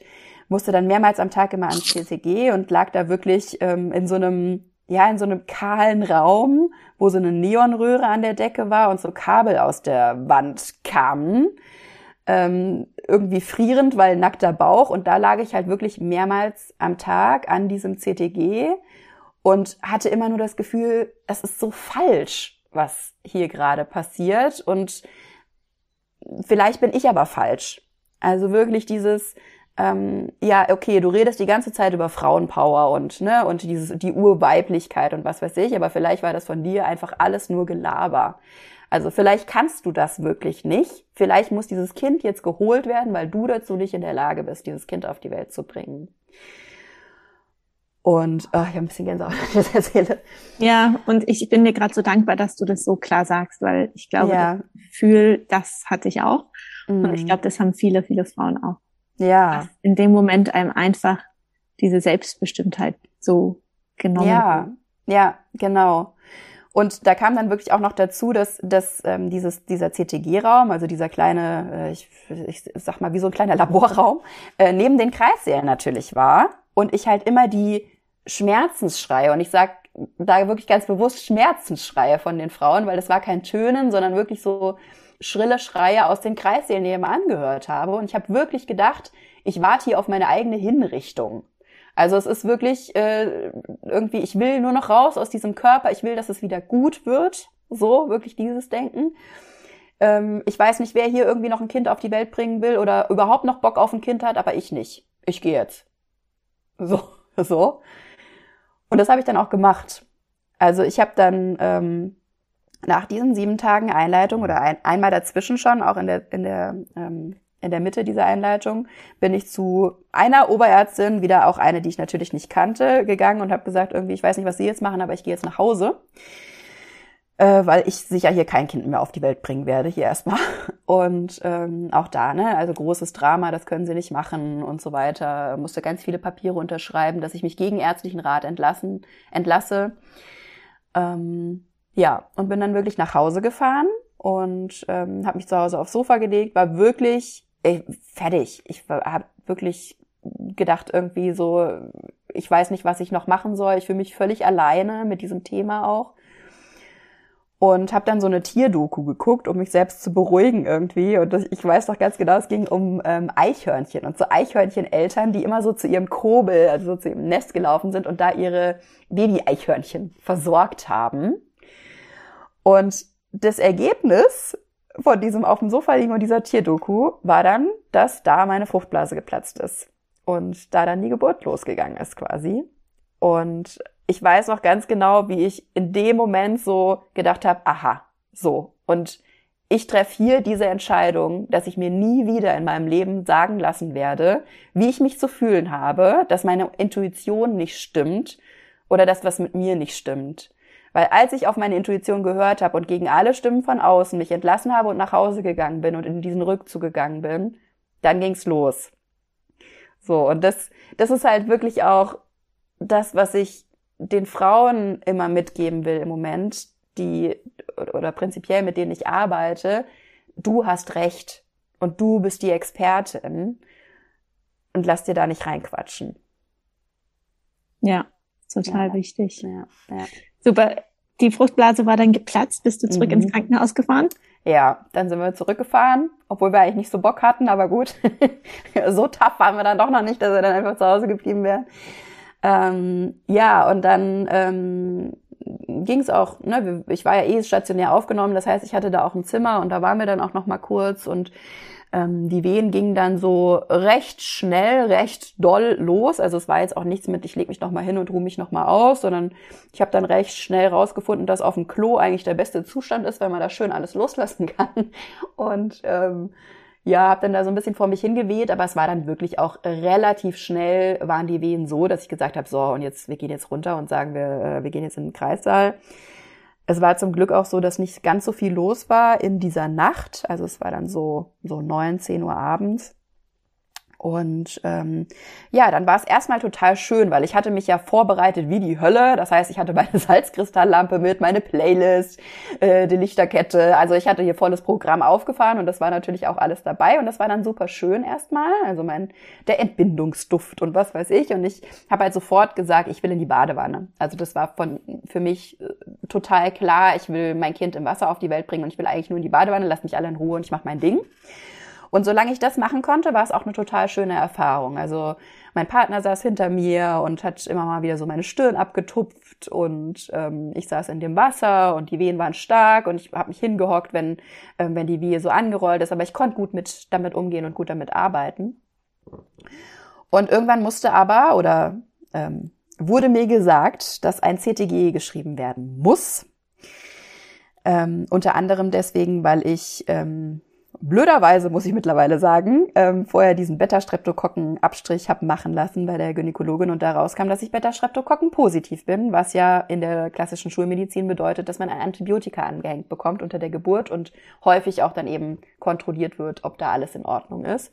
B: musste dann mehrmals am Tag immer ans CCG und lag da wirklich ähm, in so einem ja, in so einem kahlen Raum, wo so eine Neonröhre an der Decke war und so Kabel aus der Wand kamen. Ähm, irgendwie frierend, weil nackter Bauch. Und da lag ich halt wirklich mehrmals am Tag an diesem CTG und hatte immer nur das Gefühl, es ist so falsch, was hier gerade passiert. Und vielleicht bin ich aber falsch. Also wirklich dieses, ähm, ja, okay, du redest die ganze Zeit über Frauenpower und, ne, und dieses, die Urweiblichkeit und was weiß ich, aber vielleicht war das von dir einfach alles nur Gelaber. Also vielleicht kannst du das wirklich nicht. Vielleicht muss dieses Kind jetzt geholt werden, weil du dazu nicht in der Lage bist, dieses Kind auf die Welt zu bringen. Und oh, ich habe ein bisschen Gänsehaut, wenn ich das erzähle.
A: Ja, und ich bin dir gerade so dankbar, dass du das so klar sagst, weil ich glaube,
B: Ja.
A: das Gefühl, das hatte ich auch. Und ich
B: Mhm.
A: glaube, das haben viele, viele Frauen auch.
B: ja,
A: Dass in dem Moment einem einfach diese Selbstbestimmtheit so genommen
B: Ja,
A: wird.
B: ja, genau. Und da kam dann wirklich auch noch dazu, dass, dass ähm, dieses, dieser CTG-Raum, also dieser kleine, äh, ich, ich sag mal, wie so ein kleiner Laborraum, äh, neben den Kreissälen natürlich war. Und ich halt immer die Schmerzensschreie, und ich sag da wirklich ganz bewusst Schmerzensschreie von den Frauen, weil das war kein Tönen, sondern wirklich so schrille Schreie aus den Kreissälen nebenan gehört habe. Und ich habe wirklich gedacht, ich warte hier auf meine eigene Hinrichtung. Also es ist wirklich äh, irgendwie, ich will nur noch raus aus diesem Körper, ich will, dass es wieder gut wird. So, wirklich dieses Denken. Ähm, ich weiß nicht, wer hier irgendwie noch ein Kind auf die Welt bringen will oder überhaupt noch Bock auf ein Kind hat, aber ich nicht. Ich gehe jetzt. So, so. Und das habe ich dann auch gemacht. Also ich habe dann ähm, nach diesen sieben Tagen Einleitung oder ein, einmal dazwischen schon, auch in der, in der ähm, in der Mitte dieser Einleitung bin ich zu einer Oberärztin, wieder auch eine, die ich natürlich nicht kannte, gegangen und habe gesagt, irgendwie, ich weiß nicht, was Sie jetzt machen, aber ich gehe jetzt nach Hause. Äh, weil ich sicher hier kein Kind mehr auf die Welt bringen werde, hier erstmal. Und ähm, auch da, ne, also großes Drama, das können sie nicht machen und so weiter. Musste ganz viele Papiere unterschreiben, dass ich mich gegen ärztlichen Rat entlassen, entlasse. Ähm, ja, und bin dann wirklich nach Hause gefahren und ähm, habe mich zu Hause aufs Sofa gelegt, war wirklich ey, fertig. Ich habe wirklich gedacht irgendwie so, ich weiß nicht, was ich noch machen soll. Ich fühle mich völlig alleine mit diesem Thema auch und habe dann so eine Tierdoku geguckt, um mich selbst zu beruhigen irgendwie. Und ich weiß doch ganz genau, es ging um ähm, Eichhörnchen und so Eichhörncheneltern, die immer so zu ihrem Kobel, also so zu ihrem Nest gelaufen sind und da ihre Baby-Eichhörnchen versorgt haben. Und das Ergebnis von diesem auf dem Sofa liegen und dieser Tierdoku war dann, dass da meine Fruchtblase geplatzt ist und da dann die Geburt losgegangen ist quasi. Und ich weiß noch ganz genau, wie ich in dem Moment so gedacht habe, aha, so. Und ich treffe hier diese Entscheidung, dass ich mir nie wieder in meinem Leben sagen lassen werde, wie ich mich zu fühlen habe, dass meine Intuition nicht stimmt oder dass was mit mir nicht stimmt. Weil als ich auf meine Intuition gehört habe und gegen alle Stimmen von außen mich entlassen habe und nach Hause gegangen bin und in diesen Rückzug gegangen bin, dann ging's los. So, und das, das ist halt wirklich auch das, was ich den Frauen immer mitgeben will im Moment, die oder prinzipiell mit denen ich arbeite, du hast recht und du bist die Expertin und lass dir da nicht reinquatschen.
A: Ja, total
B: ja.
A: wichtig.
B: Ja, ja.
A: Super. Die Fruchtblase war dann geplatzt. Bist du zurück mhm. ins Krankenhaus gefahren?
B: Ja, dann sind wir zurückgefahren, obwohl wir eigentlich nicht so Bock hatten, aber gut. so tough waren wir dann doch noch nicht, dass wir dann einfach zu Hause geblieben wären. Ähm, ja, und dann ähm, ging es auch, ne, ich war ja eh stationär aufgenommen, das heißt, ich hatte da auch ein Zimmer und da waren wir dann auch noch mal kurz und ähm, die Wehen gingen dann so recht schnell, recht doll los. Also es war jetzt auch nichts mit, ich leg mich noch mal hin und ruhe mich noch mal aus, sondern ich habe dann recht schnell rausgefunden, dass auf dem Klo eigentlich der beste Zustand ist, weil man da schön alles loslassen kann. Und ähm, ja, habe dann da so ein bisschen vor mich hingeweht, aber es war dann wirklich auch relativ schnell waren die Wehen so, dass ich gesagt habe, so und jetzt wir gehen jetzt runter und sagen wir, äh, wir gehen jetzt in den Kreissaal. Es war zum Glück auch so, dass nicht ganz so viel los war in dieser Nacht. Also es war dann so so neun, zehn Uhr abends. Und ähm, ja, dann war es erstmal total schön, weil ich hatte mich ja vorbereitet wie die Hölle. Das heißt, ich hatte meine Salzkristalllampe mit, meine Playlist, äh, die Lichterkette. Also ich hatte hier volles Programm aufgefahren und das war natürlich auch alles dabei. Und das war dann super schön erstmal. Also mein der Entbindungsduft und was weiß ich. Und ich habe halt sofort gesagt, ich will in die Badewanne. Also das war von für mich äh, total klar. Ich will mein Kind im Wasser auf die Welt bringen und ich will eigentlich nur in die Badewanne. Lasst mich alle in Ruhe und ich mache mein Ding. Und solange ich das machen konnte, war es auch eine total schöne Erfahrung. Also mein Partner saß hinter mir und hat immer mal wieder so meine Stirn abgetupft und ähm, ich saß in dem Wasser und die Wehen waren stark und ich habe mich hingehockt, wenn, ähm, wenn die Wehe so angerollt ist. Aber ich konnte gut mit, damit umgehen und gut damit arbeiten. Und irgendwann musste aber oder ähm, wurde mir gesagt, dass ein CTG geschrieben werden muss. Ähm, unter anderem deswegen, weil ich ähm, blöderweise muss ich mittlerweile sagen, ähm, vorher diesen Beta-Streptokokken-Abstrich habe machen lassen bei der Gynäkologin und da rauskam, dass ich Beta-Streptokokken positiv bin, was ja in der klassischen Schulmedizin bedeutet, dass man ein Antibiotika angehängt bekommt unter der Geburt und häufig auch dann eben kontrolliert wird, ob da alles in Ordnung ist.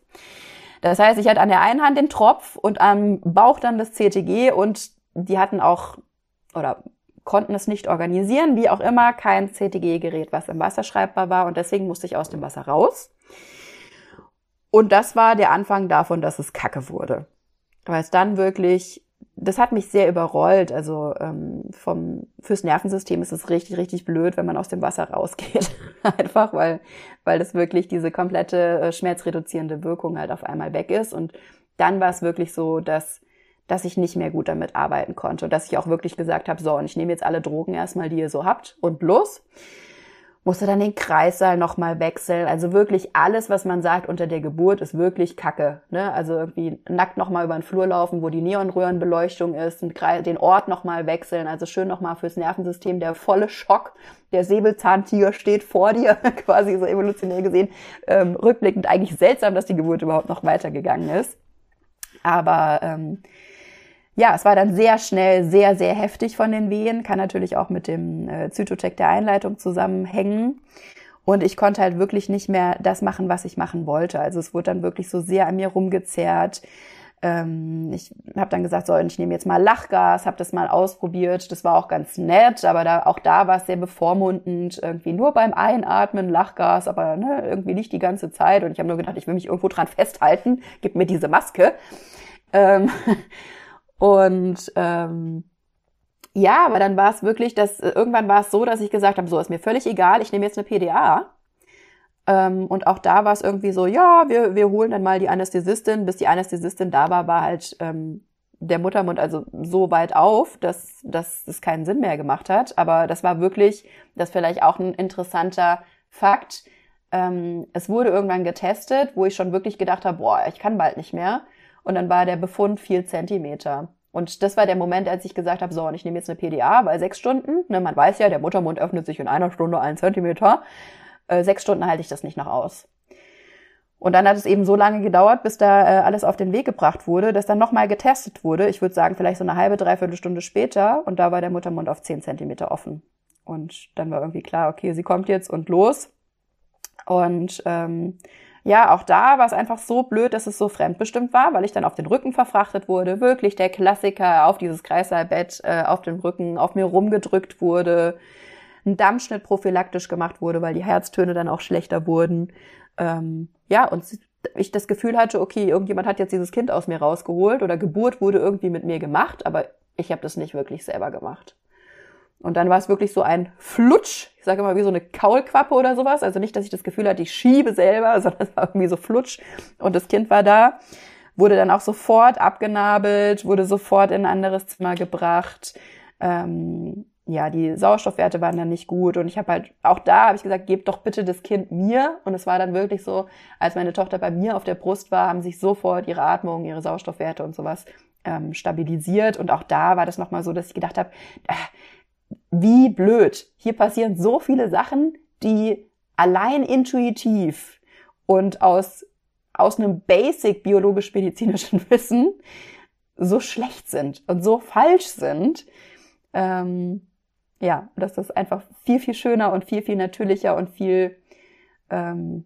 B: Das heißt, ich hatte an der einen Hand den Tropf und am Bauch dann das CTG und die hatten auch oder konnten es nicht organisieren, wie auch immer, kein CTG-Gerät, was im Wasser schreibbar war und deswegen musste ich aus dem Wasser raus. Und das war der Anfang davon, dass es Kacke wurde. Weil es dann wirklich, das hat mich sehr überrollt. Also ähm, vom fürs Nervensystem ist es richtig, richtig blöd, wenn man aus dem Wasser rausgeht. Einfach, weil, weil das wirklich diese komplette äh, schmerzreduzierende Wirkung halt auf einmal weg ist. Und dann war es wirklich so, dass dass ich nicht mehr gut damit arbeiten konnte und dass ich auch wirklich gesagt habe, so, und ich nehme jetzt alle Drogen erstmal, die ihr so habt und los. Musste dann den Kreissaal nochmal wechseln. Also wirklich alles, was man sagt unter der Geburt, ist wirklich Kacke. Ne? Also irgendwie nackt nochmal über den Flur laufen, wo die Neonröhrenbeleuchtung ist, den Ort nochmal wechseln. Also schön nochmal fürs Nervensystem der volle Schock. Der Säbelzahntiger steht vor dir, quasi so evolutionär gesehen. Ähm, rückblickend eigentlich seltsam, dass die Geburt überhaupt noch weitergegangen ist. Aber ähm, ja, es war dann sehr schnell sehr, sehr heftig von den Wehen, kann natürlich auch mit dem äh, Zytocheck der Einleitung zusammenhängen. Und ich konnte halt wirklich nicht mehr das machen, was ich machen wollte. Also es wurde dann wirklich so sehr an mir rumgezerrt. Ähm, ich habe dann gesagt, so, ich nehme jetzt mal Lachgas, habe das mal ausprobiert. Das war auch ganz nett, aber da, auch da war es sehr bevormundend. Irgendwie nur beim Einatmen Lachgas, aber ne, irgendwie nicht die ganze Zeit. Und ich habe nur gedacht, ich will mich irgendwo dran festhalten. Gib mir diese Maske. Ähm, und ähm, ja, aber dann war es wirklich, dass irgendwann war es so, dass ich gesagt habe, so ist mir völlig egal, ich nehme jetzt eine PDA. Ähm, und auch da war es irgendwie so, ja, wir, wir holen dann mal die Anästhesistin. Bis die Anästhesistin da war, war halt ähm, der Muttermund also so weit auf, dass, dass es keinen Sinn mehr gemacht hat. Aber das war wirklich, das vielleicht auch ein interessanter Fakt. Ähm, es wurde irgendwann getestet, wo ich schon wirklich gedacht habe, boah, ich kann bald nicht mehr. Und dann war der Befund vier Zentimeter. Und das war der Moment, als ich gesagt habe, so, und ich nehme jetzt eine PDA, weil sechs Stunden, ne, man weiß ja, der Muttermund öffnet sich in einer Stunde einen Zentimeter. Äh, sechs Stunden halte ich das nicht noch aus. Und dann hat es eben so lange gedauert, bis da äh, alles auf den Weg gebracht wurde, dass dann nochmal getestet wurde. Ich würde sagen, vielleicht so eine halbe, dreiviertel Stunde später. Und da war der Muttermund auf zehn Zentimeter offen. Und dann war irgendwie klar, okay, sie kommt jetzt und los. Und ähm, ja, auch da war es einfach so blöd, dass es so fremdbestimmt war, weil ich dann auf den Rücken verfrachtet wurde. Wirklich der Klassiker auf dieses Kreißsaalbett, äh, auf den Rücken, auf mir rumgedrückt wurde. Ein Dammschnitt prophylaktisch gemacht wurde, weil die Herztöne dann auch schlechter wurden. Ähm, ja, und ich das Gefühl hatte, okay, irgendjemand hat jetzt dieses Kind aus mir rausgeholt oder Geburt wurde irgendwie mit mir gemacht, aber ich habe das nicht wirklich selber gemacht. Und dann war es wirklich so ein Flutsch, ich sage immer wie so eine Kaulquappe oder sowas. Also nicht, dass ich das Gefühl hatte, ich schiebe selber, sondern es war irgendwie so Flutsch. Und das Kind war da, wurde dann auch sofort abgenabelt, wurde sofort in ein anderes Zimmer gebracht. Ähm, ja, die Sauerstoffwerte waren dann nicht gut und ich habe halt auch da habe ich gesagt, gebt doch bitte das Kind mir und es war dann wirklich so, als meine Tochter bei mir auf der Brust war, haben sich sofort ihre Atmung, ihre Sauerstoffwerte und sowas ähm, stabilisiert und auch da war das noch mal so, dass ich gedacht habe, äh, wie blöd. Hier passieren so viele Sachen, die allein intuitiv und aus, aus einem basic biologisch-medizinischen Wissen so schlecht sind und so falsch sind. Ähm, ja, dass das einfach viel, viel schöner und viel, viel natürlicher und viel ähm,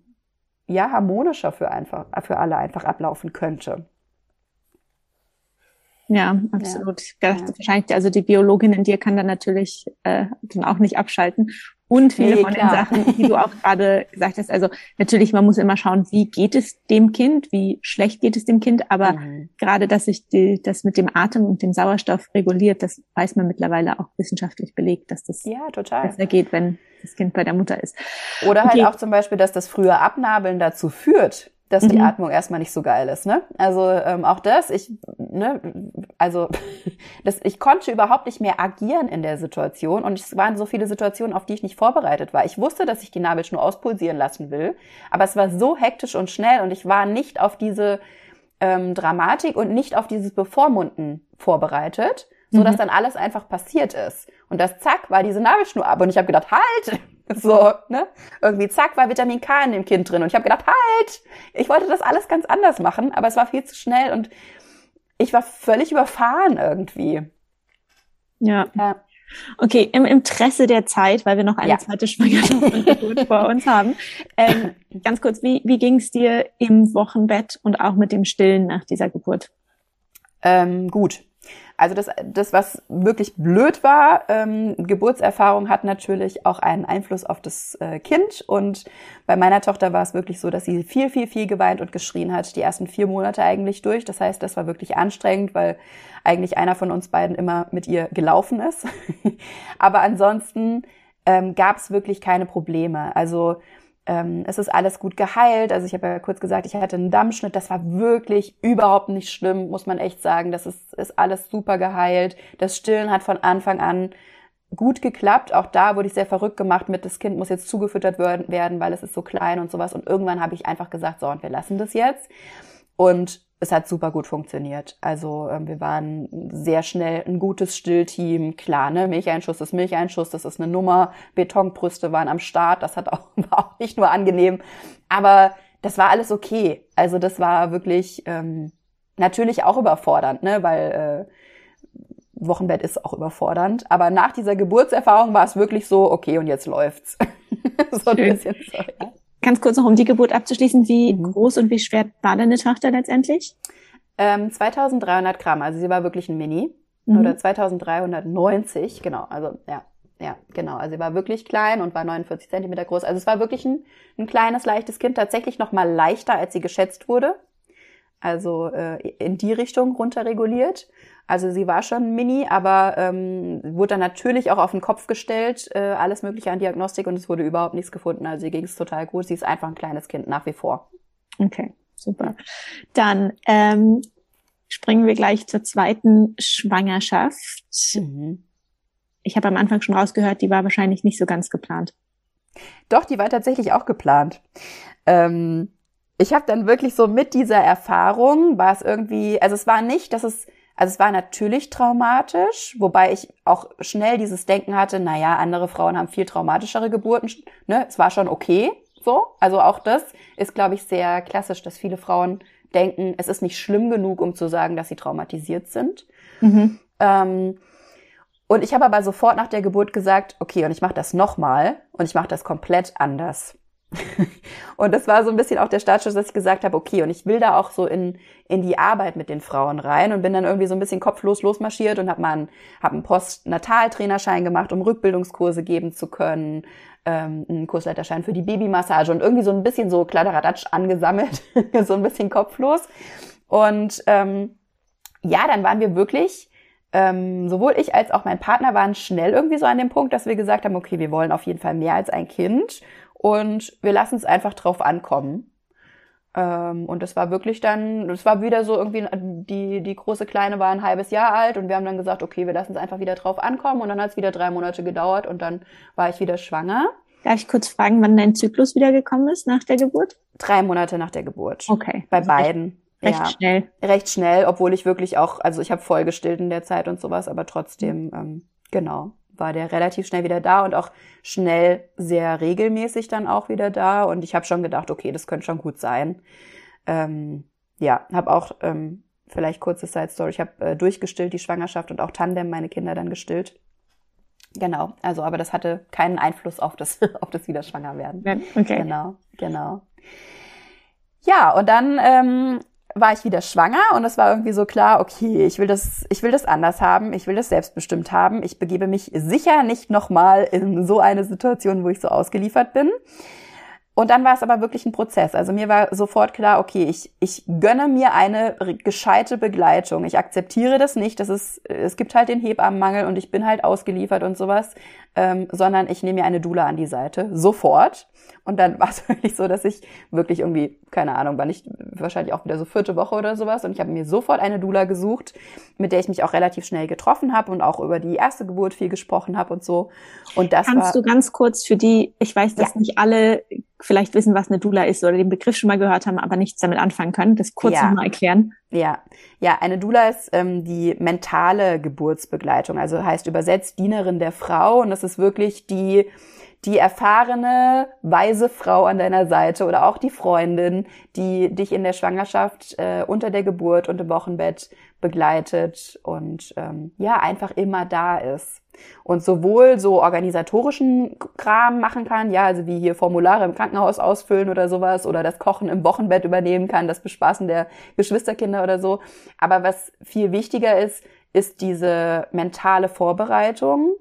B: ja, harmonischer für einfach, für alle einfach ablaufen könnte.
A: Ja, absolut. Ja. Ja. Wahrscheinlich, also die Biologin in dir kann dann natürlich äh, dann auch nicht abschalten. Und viele nee, von klar. den Sachen, die du auch gerade gesagt hast, also natürlich, man muss immer schauen, wie geht es dem Kind, wie schlecht geht es dem Kind, aber mhm. gerade, dass sich die, das mit dem Atem und dem Sauerstoff reguliert, das weiß man mittlerweile auch wissenschaftlich belegt, dass das
B: ja, total.
A: besser geht, wenn das Kind bei der Mutter ist.
B: Oder halt okay. halt auch zum Beispiel, dass das frühe Abnabeln dazu führt, dass mhm. die Atmung erstmal nicht so geil ist, ne? Also ähm, auch das, ich, ne, also das, ich konnte überhaupt nicht mehr agieren in der Situation und es waren so viele Situationen, auf die ich nicht vorbereitet war. Ich wusste, dass ich die Nabelschnur auspulsieren lassen will, aber es war so hektisch und schnell und ich war nicht auf diese ähm, Dramatik und nicht auf dieses Bevormunden vorbereitet, so dass mhm. dann alles einfach passiert ist. Und das zack war diese Nabelschnur ab und ich habe gedacht, halt, so, ne? Irgendwie zack, war Vitamin K in dem Kind drin. Und ich habe gedacht, halt! Ich wollte das alles ganz anders machen, aber es war viel zu schnell und ich war völlig überfahren irgendwie.
A: Ja. ja. Okay, im Interesse der Zeit, weil wir noch eine ja. zweite Schwangerschaft vor uns haben. Ähm, ganz kurz, wie, wie ging es dir im Wochenbett und auch mit dem Stillen nach dieser Geburt?
B: Ähm, gut. Also das, das was wirklich blöd war, ähm, Geburtserfahrung hat natürlich auch einen Einfluss auf das äh, Kind. Und bei meiner Tochter war es wirklich so, dass sie viel, viel, viel geweint und geschrien hat, die ersten vier Monate eigentlich durch. Das heißt, das war wirklich anstrengend, weil eigentlich einer von uns beiden immer mit ihr gelaufen ist. Aber ansonsten ähm, gab es wirklich keine Probleme. Also ähm, es ist alles gut geheilt. Also ich habe ja kurz gesagt, ich hatte einen Dammschnitt. Das war wirklich überhaupt nicht schlimm, muss man echt sagen. Das ist, ist alles super geheilt. Das Stillen hat von Anfang an gut geklappt. Auch da wurde ich sehr verrückt gemacht mit, das Kind muss jetzt zugefüttert werden, weil es ist so klein und sowas. Und irgendwann habe ich einfach gesagt, so, und wir lassen das jetzt. Und es hat super gut funktioniert. Also ähm, wir waren sehr schnell ein gutes Stillteam. Klar, ne, Milcheinschuss ist Milcheinschuss, das ist eine Nummer. Betonbrüste waren am Start, das hat auch, war auch nicht nur angenehm. Aber das war alles okay. Also das war wirklich ähm, natürlich auch überfordernd, ne, weil äh, Wochenbett ist auch überfordernd. Aber nach dieser Geburtserfahrung war es wirklich so, okay, und jetzt läuft's.
A: so ein bisschen so, ja. Ganz kurz noch, um die Geburt abzuschließen, wie mhm. groß und wie schwer war deine Tochter letztendlich?
B: Ähm, 2300 Gramm, also sie war wirklich ein Mini. Mhm. Oder 2390, genau, also ja, ja, genau. Also sie war wirklich klein und war 49 Zentimeter groß. Also es war wirklich ein, ein kleines, leichtes Kind, tatsächlich noch mal leichter, als sie geschätzt wurde. Also äh, in die Richtung runterreguliert. Also sie war schon mini, aber ähm, wurde dann natürlich auch auf den Kopf gestellt, äh, alles mögliche an Diagnostik und es wurde überhaupt nichts gefunden. Also ihr ging es total gut. Sie ist einfach ein kleines Kind nach wie vor.
A: Okay, super. Dann ähm, springen wir gleich zur zweiten Schwangerschaft. Mhm. Ich habe am Anfang schon rausgehört, die war wahrscheinlich nicht so ganz geplant.
B: Doch, die war tatsächlich auch geplant. Ähm, ich habe dann wirklich so mit dieser Erfahrung war es irgendwie, also es war nicht, dass es, also es war natürlich traumatisch, wobei ich auch schnell dieses Denken hatte, na ja, andere Frauen haben viel traumatischere Geburten, ne? Es war schon okay, so. Also auch das ist, glaube ich, sehr klassisch, dass viele Frauen denken, es ist nicht schlimm genug, um zu sagen, dass sie traumatisiert sind. Mhm. Ähm, und ich habe aber sofort nach der Geburt gesagt, okay, und ich mache das nochmal und ich mache das komplett anders. und das war so ein bisschen auch der Startschuss, dass ich gesagt habe, okay, und ich will da auch so in, in die Arbeit mit den Frauen rein und bin dann irgendwie so ein bisschen kopflos losmarschiert und habe mal einen, hab einen Postnataltrainerschein gemacht, um Rückbildungskurse geben zu können, ähm, einen Kursleiterschein für die Babymassage und irgendwie so ein bisschen so Kladderadatsch angesammelt, so ein bisschen kopflos. Und ähm, ja, dann waren wir wirklich ähm, sowohl ich als auch mein Partner waren schnell irgendwie so an dem Punkt, dass wir gesagt haben, okay, wir wollen auf jeden Fall mehr als ein Kind und wir lassen es einfach drauf ankommen. Ähm, und das war wirklich dann, das war wieder so irgendwie, die, die große Kleine war ein halbes Jahr alt und wir haben dann gesagt, okay, wir lassen es einfach wieder drauf ankommen und dann hat es wieder drei Monate gedauert und dann war ich wieder schwanger.
A: Darf ich kurz fragen, wann dein Zyklus wieder gekommen ist nach der Geburt?
B: Drei Monate nach der Geburt.
A: Okay.
B: Bei also beiden.
A: Recht ja, schnell.
B: Recht schnell, obwohl ich wirklich auch, also ich habe voll gestillt in der Zeit und sowas, aber trotzdem, ähm, genau, war der relativ schnell wieder da und auch schnell sehr regelmäßig dann auch wieder da. Und ich habe schon gedacht, okay, das könnte schon gut sein. Ähm, ja, habe auch ähm, vielleicht kurze Side Story. Ich habe äh, durchgestillt die Schwangerschaft und auch Tandem meine Kinder dann gestillt. Genau, also aber das hatte keinen Einfluss auf das auf das Wiederschwangerwerden.
A: Okay.
B: Genau, genau. Ja, und dann ähm, war ich wieder schwanger und es war irgendwie so klar, okay, ich will das, ich will das anders haben, ich will das selbstbestimmt haben. Ich begebe mich sicher nicht nochmal in so eine Situation, wo ich so ausgeliefert bin. Und dann war es aber wirklich ein Prozess. Also mir war sofort klar, okay, ich, ich gönne mir eine gescheite Begleitung. Ich akzeptiere das nicht, dass es, es gibt halt den Hebammenmangel und ich bin halt ausgeliefert und sowas, ähm, sondern ich nehme mir eine Dula an die Seite. Sofort. Und dann war es wirklich so, dass ich wirklich irgendwie, keine Ahnung, war nicht wahrscheinlich auch wieder so vierte Woche oder sowas. Und ich habe mir sofort eine Dula gesucht, mit der ich mich auch relativ schnell getroffen habe und auch über die erste Geburt viel gesprochen habe und so. Und das
A: Kannst
B: war,
A: du ganz kurz für die, ich weiß, dass ja. nicht alle vielleicht wissen, was eine Dula ist oder den Begriff schon mal gehört haben, aber nichts damit anfangen können, das kurz ja. nochmal erklären.
B: Ja, ja, eine Dula ist ähm, die mentale Geburtsbegleitung, also heißt übersetzt Dienerin der Frau. Und das ist wirklich die die erfahrene, weise Frau an deiner Seite oder auch die Freundin, die dich in der Schwangerschaft, äh, unter der Geburt und im Wochenbett begleitet und ähm, ja, einfach immer da ist. Und sowohl so organisatorischen Kram machen kann, ja, also wie hier Formulare im Krankenhaus ausfüllen oder sowas oder das Kochen im Wochenbett übernehmen kann, das Bespaßen der Geschwisterkinder oder so. Aber was viel wichtiger ist, ist diese mentale Vorbereitung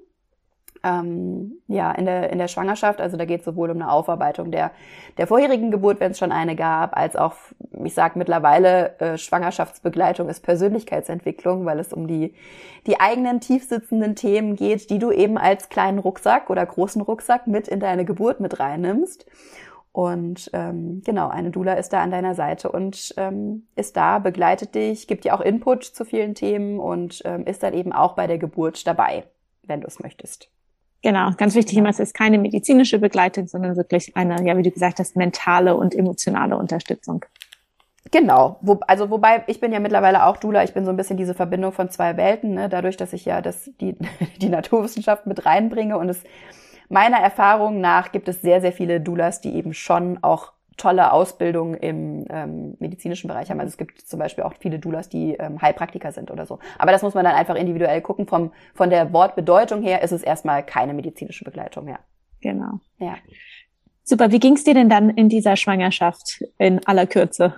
B: ähm, ja, in der, in der Schwangerschaft. Also da geht es sowohl um eine Aufarbeitung der, der vorherigen Geburt, wenn es schon eine gab, als auch, ich sag mittlerweile, äh, Schwangerschaftsbegleitung ist Persönlichkeitsentwicklung, weil es um die, die eigenen tiefsitzenden Themen geht, die du eben als kleinen Rucksack oder großen Rucksack mit in deine Geburt mit reinnimmst. Und ähm, genau, eine Dula ist da an deiner Seite und ähm, ist da, begleitet dich, gibt dir auch Input zu vielen Themen und ähm, ist dann eben auch bei der Geburt dabei, wenn du es möchtest.
A: Genau, ganz wichtig immer, es ist keine medizinische Begleitung, sondern wirklich eine, ja, wie du gesagt hast, mentale und emotionale Unterstützung.
B: Genau, Wo, also wobei ich bin ja mittlerweile auch Dula, ich bin so ein bisschen diese Verbindung von zwei Welten, ne? dadurch, dass ich ja das, die, die Naturwissenschaft mit reinbringe und es meiner Erfahrung nach gibt es sehr, sehr viele Doulas, die eben schon auch tolle Ausbildung im ähm, medizinischen Bereich haben. Also es gibt zum Beispiel auch viele Doulas, die ähm, Heilpraktiker sind oder so. Aber das muss man dann einfach individuell gucken. Vom, von der Wortbedeutung her ist es erstmal keine medizinische Begleitung mehr.
A: Genau. Ja. Super. Wie ging es dir denn dann in dieser Schwangerschaft in aller Kürze?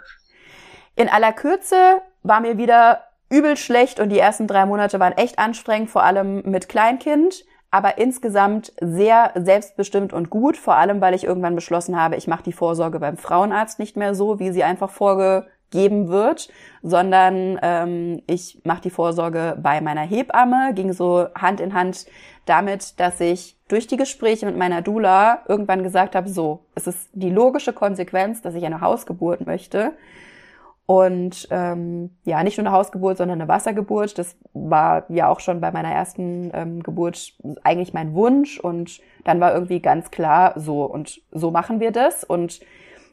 B: In aller Kürze war mir wieder übel schlecht und die ersten drei Monate waren echt anstrengend, vor allem mit Kleinkind aber insgesamt sehr selbstbestimmt und gut, vor allem weil ich irgendwann beschlossen habe, ich mache die Vorsorge beim Frauenarzt nicht mehr so, wie sie einfach vorgegeben wird, sondern ähm, ich mache die Vorsorge bei meiner Hebamme, ging so Hand in Hand damit, dass ich durch die Gespräche mit meiner Dula irgendwann gesagt habe, so, es ist die logische Konsequenz, dass ich eine Hausgeburt möchte. Und ähm, ja, nicht nur eine Hausgeburt, sondern eine Wassergeburt. Das war ja auch schon bei meiner ersten ähm, Geburt eigentlich mein Wunsch. Und dann war irgendwie ganz klar, so und so machen wir das. Und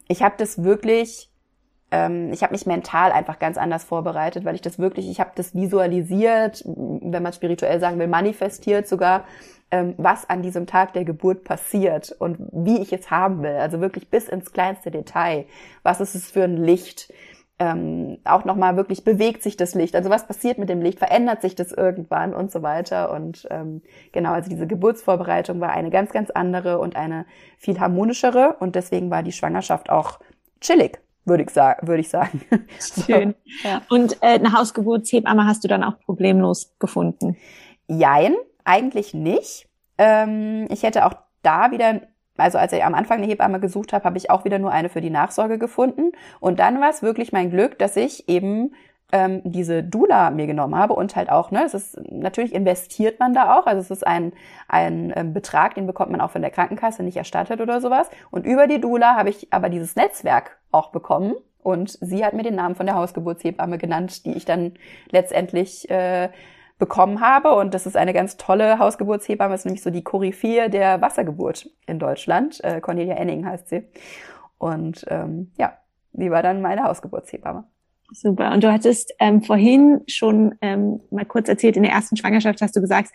B: ich habe das wirklich, ähm, ich habe mich mental einfach ganz anders vorbereitet, weil ich das wirklich, ich habe das visualisiert, wenn man spirituell sagen will, manifestiert sogar, ähm, was an diesem Tag der Geburt passiert und wie ich es haben will. Also wirklich bis ins kleinste Detail. Was ist es für ein Licht? Ähm, auch nochmal wirklich bewegt sich das Licht. Also was passiert mit dem Licht? Verändert sich das irgendwann und so weiter? Und ähm, genau, also diese Geburtsvorbereitung war eine ganz, ganz andere und eine viel harmonischere und deswegen war die Schwangerschaft auch chillig, würde ich sagen. Würde ich sagen.
A: Schön. So. Ja. Und äh, eine Hausgeburtshebamme hast du dann auch problemlos gefunden?
B: Jein, eigentlich nicht. Ähm, ich hätte auch da wieder also als ich am Anfang eine Hebamme gesucht habe, habe ich auch wieder nur eine für die Nachsorge gefunden. Und dann war es wirklich mein Glück, dass ich eben ähm, diese Dula mir genommen habe und halt auch, ne, es ist natürlich investiert man da auch, also es ist ein, ein ähm, Betrag, den bekommt man auch von der Krankenkasse nicht erstattet oder sowas. Und über die Dula habe ich aber dieses Netzwerk auch bekommen und sie hat mir den Namen von der Hausgeburtshebamme genannt, die ich dann letztendlich äh, bekommen habe. Und das ist eine ganz tolle Hausgeburtshebamme, das ist nämlich so die Koryphäe der Wassergeburt in Deutschland. Äh, Cornelia Enning heißt sie. Und ähm, ja, die war dann meine Hausgeburtshebamme.
A: Super. Und du hattest ähm, vorhin schon ähm, mal kurz erzählt, in der ersten Schwangerschaft hast du gesagt,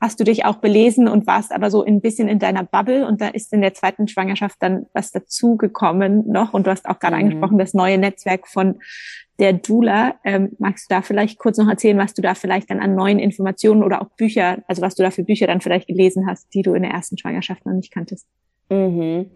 A: hast du dich auch belesen und warst aber so ein bisschen in deiner Bubble und da ist in der zweiten Schwangerschaft dann was dazugekommen noch und du hast auch gerade mhm. angesprochen, das neue Netzwerk von der Dula. Ähm, magst du da vielleicht kurz noch erzählen, was du da vielleicht dann an neuen Informationen oder auch Bücher, also was du da für Bücher dann vielleicht gelesen hast, die du in der ersten Schwangerschaft noch nicht kanntest?
B: Mhm.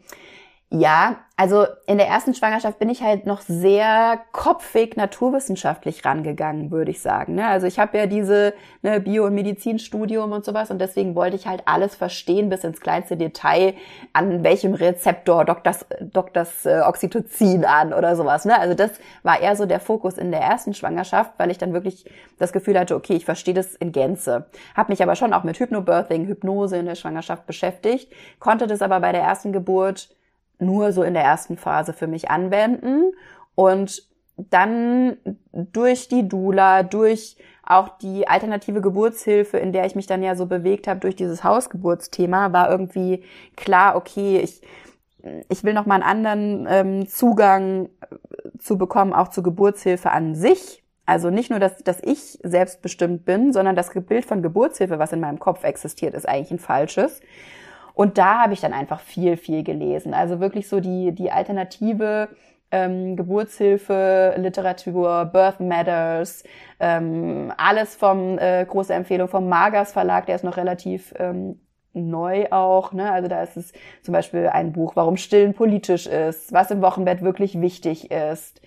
B: Ja, also in der ersten Schwangerschaft bin ich halt noch sehr kopfig naturwissenschaftlich rangegangen, würde ich sagen. Ne? Also ich habe ja diese ne, Bio- und Medizinstudium und sowas und deswegen wollte ich halt alles verstehen bis ins kleinste Detail, an welchem Rezeptor dockt das, dockt das äh, Oxytocin an oder sowas. Ne? Also das war eher so der Fokus in der ersten Schwangerschaft, weil ich dann wirklich das Gefühl hatte, okay, ich verstehe das in Gänze. Habe mich aber schon auch mit Hypnobirthing, Hypnose in der Schwangerschaft beschäftigt, konnte das aber bei der ersten Geburt nur so in der ersten Phase für mich anwenden und dann durch die Dula, durch auch die alternative Geburtshilfe, in der ich mich dann ja so bewegt habe, durch dieses Hausgeburtsthema, war irgendwie klar, okay, ich, ich will noch mal einen anderen ähm, Zugang zu bekommen, auch zur Geburtshilfe an sich. Also nicht nur, dass, dass ich selbstbestimmt bin, sondern das Bild von Geburtshilfe, was in meinem Kopf existiert, ist eigentlich ein falsches. Und da habe ich dann einfach viel, viel gelesen. Also wirklich so die, die alternative ähm, Geburtshilfe, Literatur, Birth Matters, ähm, alles vom, äh, große Empfehlung vom Magas Verlag, der ist noch relativ ähm, neu auch. Ne? Also da ist es zum Beispiel ein Buch, warum Stillen politisch ist, was im Wochenbett wirklich wichtig ist.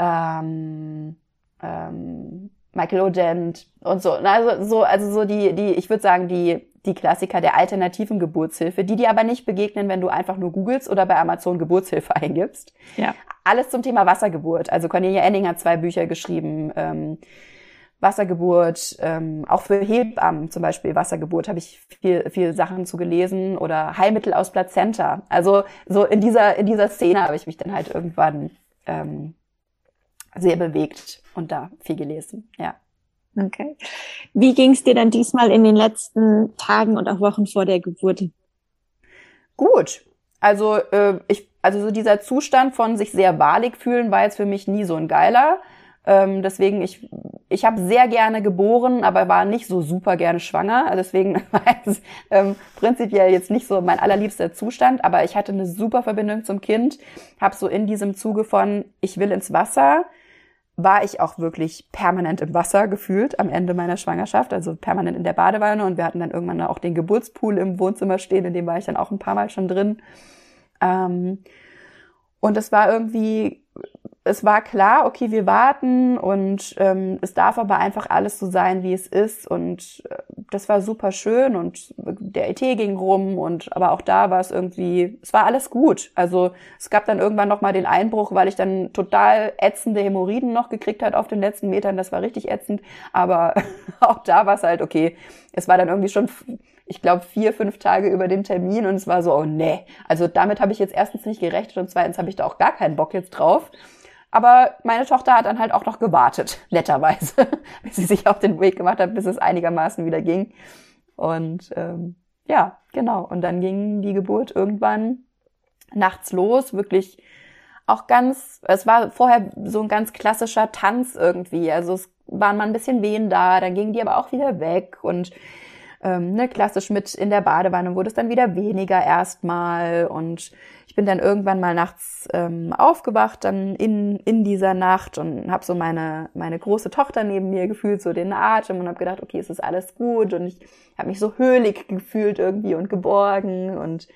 B: Ähm, ähm, Michael O'Dent und so. Also so, also so die, die, ich würde sagen, die die Klassiker der alternativen Geburtshilfe, die dir aber nicht begegnen, wenn du einfach nur googelst oder bei Amazon Geburtshilfe eingibst. Ja. Alles zum Thema Wassergeburt. Also Cornelia Enning hat zwei Bücher geschrieben. Ähm, Wassergeburt, ähm, auch für Hebammen zum Beispiel Wassergeburt habe ich viel, viel Sachen zu gelesen oder Heilmittel aus Plazenta. Also so in dieser, in dieser Szene habe ich mich dann halt irgendwann ähm, sehr bewegt und da viel gelesen, ja.
A: Okay. Wie ging es dir dann diesmal in den letzten Tagen und auch Wochen vor der Geburt?
B: Gut. Also äh, ich, also so dieser Zustand von sich sehr wahlig fühlen war jetzt für mich nie so ein geiler. Ähm, deswegen, ich, ich habe sehr gerne geboren, aber war nicht so super gerne schwanger. Deswegen war es ähm, prinzipiell jetzt nicht so mein allerliebster Zustand, aber ich hatte eine super Verbindung zum Kind. Habe so in diesem Zuge von, ich will ins Wasser, war ich auch wirklich permanent im Wasser gefühlt am Ende meiner Schwangerschaft, also permanent in der Badewanne und wir hatten dann irgendwann auch den Geburtspool im Wohnzimmer stehen, in dem war ich dann auch ein paar Mal schon drin. Ähm, und es war irgendwie es war klar, okay, wir warten und ähm, es darf aber einfach alles so sein, wie es ist. Und äh, das war super schön und der ET ging rum und aber auch da war es irgendwie, es war alles gut. Also es gab dann irgendwann noch mal den Einbruch, weil ich dann total ätzende Hämorrhoiden noch gekriegt hat auf den letzten Metern. Das war richtig ätzend. Aber auch da war es halt okay. Es war dann irgendwie schon ich glaube, vier, fünf Tage über dem Termin und es war so, oh nee. Also damit habe ich jetzt erstens nicht gerechnet und zweitens habe ich da auch gar keinen Bock jetzt drauf. Aber meine Tochter hat dann halt auch noch gewartet, netterweise, bis sie sich auf den Weg gemacht hat, bis es einigermaßen wieder ging. Und ähm, ja, genau. Und dann ging die Geburt irgendwann nachts los, wirklich auch ganz, es war vorher so ein ganz klassischer Tanz irgendwie. Also es waren mal ein bisschen Wehen da, dann gingen die aber auch wieder weg und ähm, ne, klassisch mit in der Badewanne wurde es dann wieder weniger erstmal und ich bin dann irgendwann mal nachts ähm, aufgewacht, dann in, in dieser Nacht und habe so meine, meine große Tochter neben mir gefühlt, so den Atem und habe gedacht, okay, es ist alles gut und ich habe mich so höhlig gefühlt irgendwie und geborgen und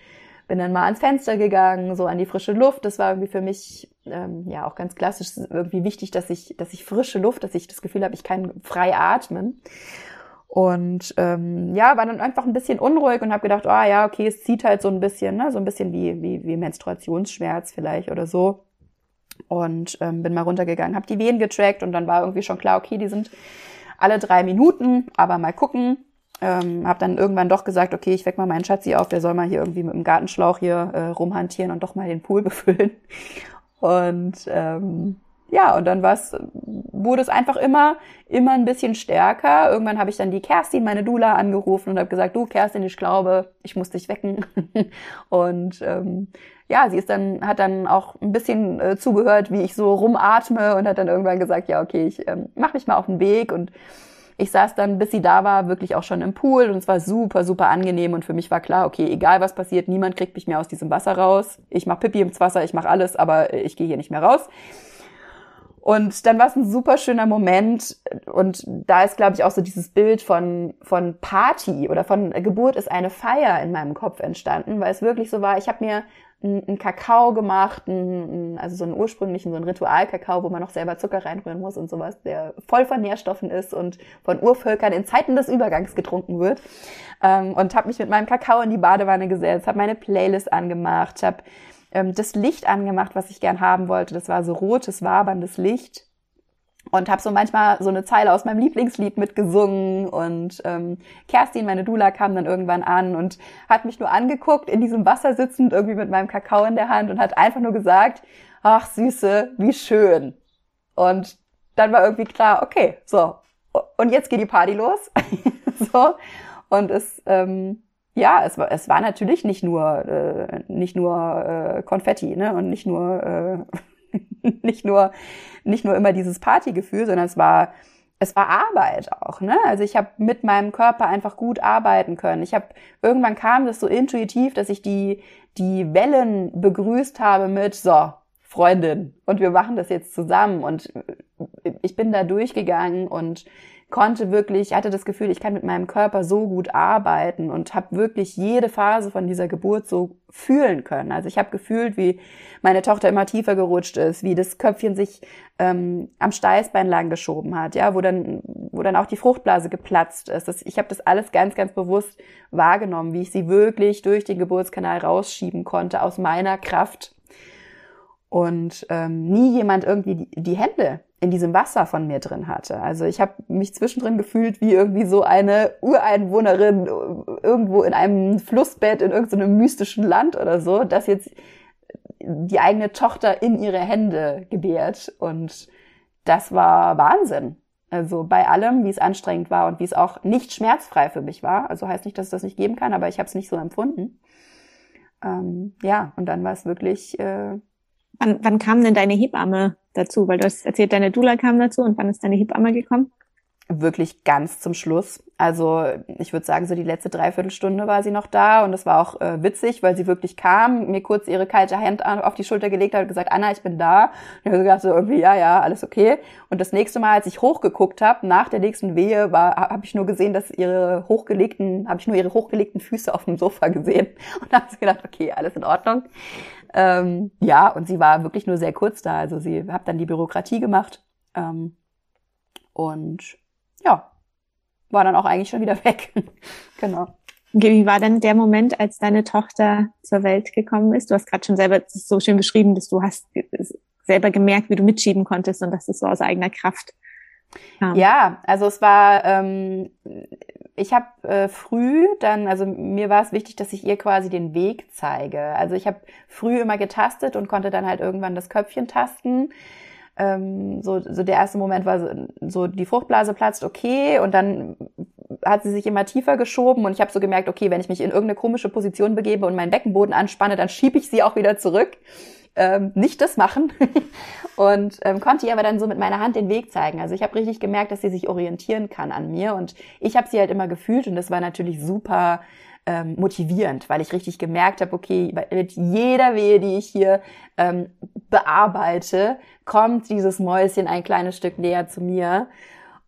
B: bin dann mal ans Fenster gegangen, so an die frische Luft. Das war irgendwie für mich ähm, ja auch ganz klassisch irgendwie wichtig, dass ich, dass ich frische Luft, dass ich das Gefühl habe, ich kann frei atmen. Und ähm, ja, war dann einfach ein bisschen unruhig und habe gedacht, ah oh, ja, okay, es zieht halt so ein bisschen, ne, so ein bisschen wie, wie, wie Menstruationsschmerz vielleicht oder so. Und ähm, bin mal runtergegangen, habe die Wehen getrackt und dann war irgendwie schon klar, okay, die sind alle drei Minuten, aber mal gucken. Ähm, habe dann irgendwann doch gesagt, okay, ich weck mal meinen Schatzi auf, der soll mal hier irgendwie mit dem Gartenschlauch hier äh, rumhantieren und doch mal den Pool befüllen. Und ähm, ja, und dann war's, wurde es einfach immer, immer ein bisschen stärker. Irgendwann habe ich dann die Kerstin, meine Dula, angerufen und habe gesagt, du Kerstin, ich glaube, ich muss dich wecken. und ähm, ja, sie ist dann, hat dann auch ein bisschen äh, zugehört, wie ich so rumatme und hat dann irgendwann gesagt, ja, okay, ich ähm, mach mich mal auf den Weg und ich saß dann, bis sie da war, wirklich auch schon im Pool und es war super, super angenehm und für mich war klar, okay, egal was passiert, niemand kriegt mich mehr aus diesem Wasser raus. Ich mach Pipi ins Wasser, ich mach alles, aber ich gehe hier nicht mehr raus. Und dann war es ein super schöner Moment und da ist, glaube ich, auch so dieses Bild von, von Party oder von Geburt ist eine Feier in meinem Kopf entstanden, weil es wirklich so war, ich habe mir einen Kakao gemacht, einen, also so einen ursprünglichen, so einen Ritualkakao, wo man noch selber Zucker reinrühren muss und sowas, der voll von Nährstoffen ist und von Urvölkern in Zeiten des Übergangs getrunken wird. Ähm, und habe mich mit meinem Kakao in die Badewanne gesetzt, habe meine Playlist angemacht, habe ähm, das Licht angemacht, was ich gern haben wollte. Das war so rotes, waberndes Licht. Und habe so manchmal so eine Zeile aus meinem Lieblingslied mitgesungen. Und ähm, Kerstin, meine Dula, kam dann irgendwann an und hat mich nur angeguckt, in diesem Wasser sitzend, irgendwie mit meinem Kakao in der Hand und hat einfach nur gesagt, ach Süße, wie schön. Und dann war irgendwie klar, okay, so, und jetzt geht die Party los. so. Und es ähm, ja, es war, es war natürlich nicht nur, äh, nicht nur äh, Konfetti, ne? Und nicht nur, äh, nicht nur, nicht nur immer dieses Partygefühl, sondern es war, es war Arbeit auch, ne? Also ich habe mit meinem Körper einfach gut arbeiten können. Ich habe irgendwann kam das so intuitiv, dass ich die die Wellen begrüßt habe mit so Freundin und wir machen das jetzt zusammen und ich bin da durchgegangen und konnte wirklich, hatte das Gefühl, ich kann mit meinem Körper so gut arbeiten und habe wirklich jede Phase von dieser Geburt so fühlen können. Also ich habe gefühlt, wie meine Tochter immer tiefer gerutscht ist, wie das Köpfchen sich ähm, am Steißbein lang geschoben hat, ja, wo dann, wo dann auch die Fruchtblase geplatzt ist. Das, ich habe das alles ganz, ganz bewusst wahrgenommen, wie ich sie wirklich durch den Geburtskanal rausschieben konnte aus meiner Kraft und ähm, nie jemand irgendwie die, die Hände in diesem Wasser von mir drin hatte. Also ich habe mich zwischendrin gefühlt wie irgendwie so eine Ureinwohnerin irgendwo in einem Flussbett in irgendeinem mystischen Land oder so, das jetzt die eigene Tochter in ihre Hände gebärt. Und das war Wahnsinn. Also bei allem, wie es anstrengend war und wie es auch nicht schmerzfrei für mich war. Also heißt nicht, dass es das nicht geben kann, aber ich habe es nicht so empfunden. Ähm, ja, und dann war es wirklich äh,
A: Wann, wann kam denn deine Hebamme dazu? Weil du hast erzählt, deine Dula kam dazu und wann ist deine Hebamme gekommen?
B: wirklich ganz zum Schluss. Also ich würde sagen, so die letzte Dreiviertelstunde war sie noch da und es war auch äh, witzig, weil sie wirklich kam, mir kurz ihre kalte Hand auf die Schulter gelegt hat und gesagt, Anna, ich bin da. Und ich habe so irgendwie, ja, ja, alles okay. Und das nächste Mal, als ich hochgeguckt habe, nach der nächsten Wehe, war, habe ich nur gesehen, dass ihre hochgelegten, habe ich nur ihre hochgelegten Füße auf dem Sofa gesehen und habe gedacht, okay, alles in Ordnung. Ähm, ja, und sie war wirklich nur sehr kurz da. Also sie hat dann die Bürokratie gemacht. Ähm, und ja, war dann auch eigentlich schon wieder weg. genau.
A: Wie war denn der Moment, als deine Tochter zur Welt gekommen ist? Du hast gerade schon selber so schön beschrieben, dass du hast selber gemerkt, wie du mitschieben konntest und dass es so aus eigener Kraft
B: kam. Ja, also es war, ähm, ich habe äh, früh dann, also mir war es wichtig, dass ich ihr quasi den Weg zeige. Also ich habe früh immer getastet und konnte dann halt irgendwann das Köpfchen tasten ähm, so, so der erste Moment war so, die Fruchtblase platzt, okay, und dann hat sie sich immer tiefer geschoben und ich habe so gemerkt, okay, wenn ich mich in irgendeine komische Position begebe und meinen Beckenboden anspanne, dann schiebe ich sie auch wieder zurück. Ähm, nicht das machen und ähm, konnte ihr aber dann so mit meiner Hand den Weg zeigen. Also ich habe richtig gemerkt, dass sie sich orientieren kann an mir und ich habe sie halt immer gefühlt und das war natürlich super ähm, motivierend, weil ich richtig gemerkt habe, okay, mit jeder Wehe, die ich hier ähm, bearbeite, kommt dieses Mäuschen ein kleines Stück näher zu mir.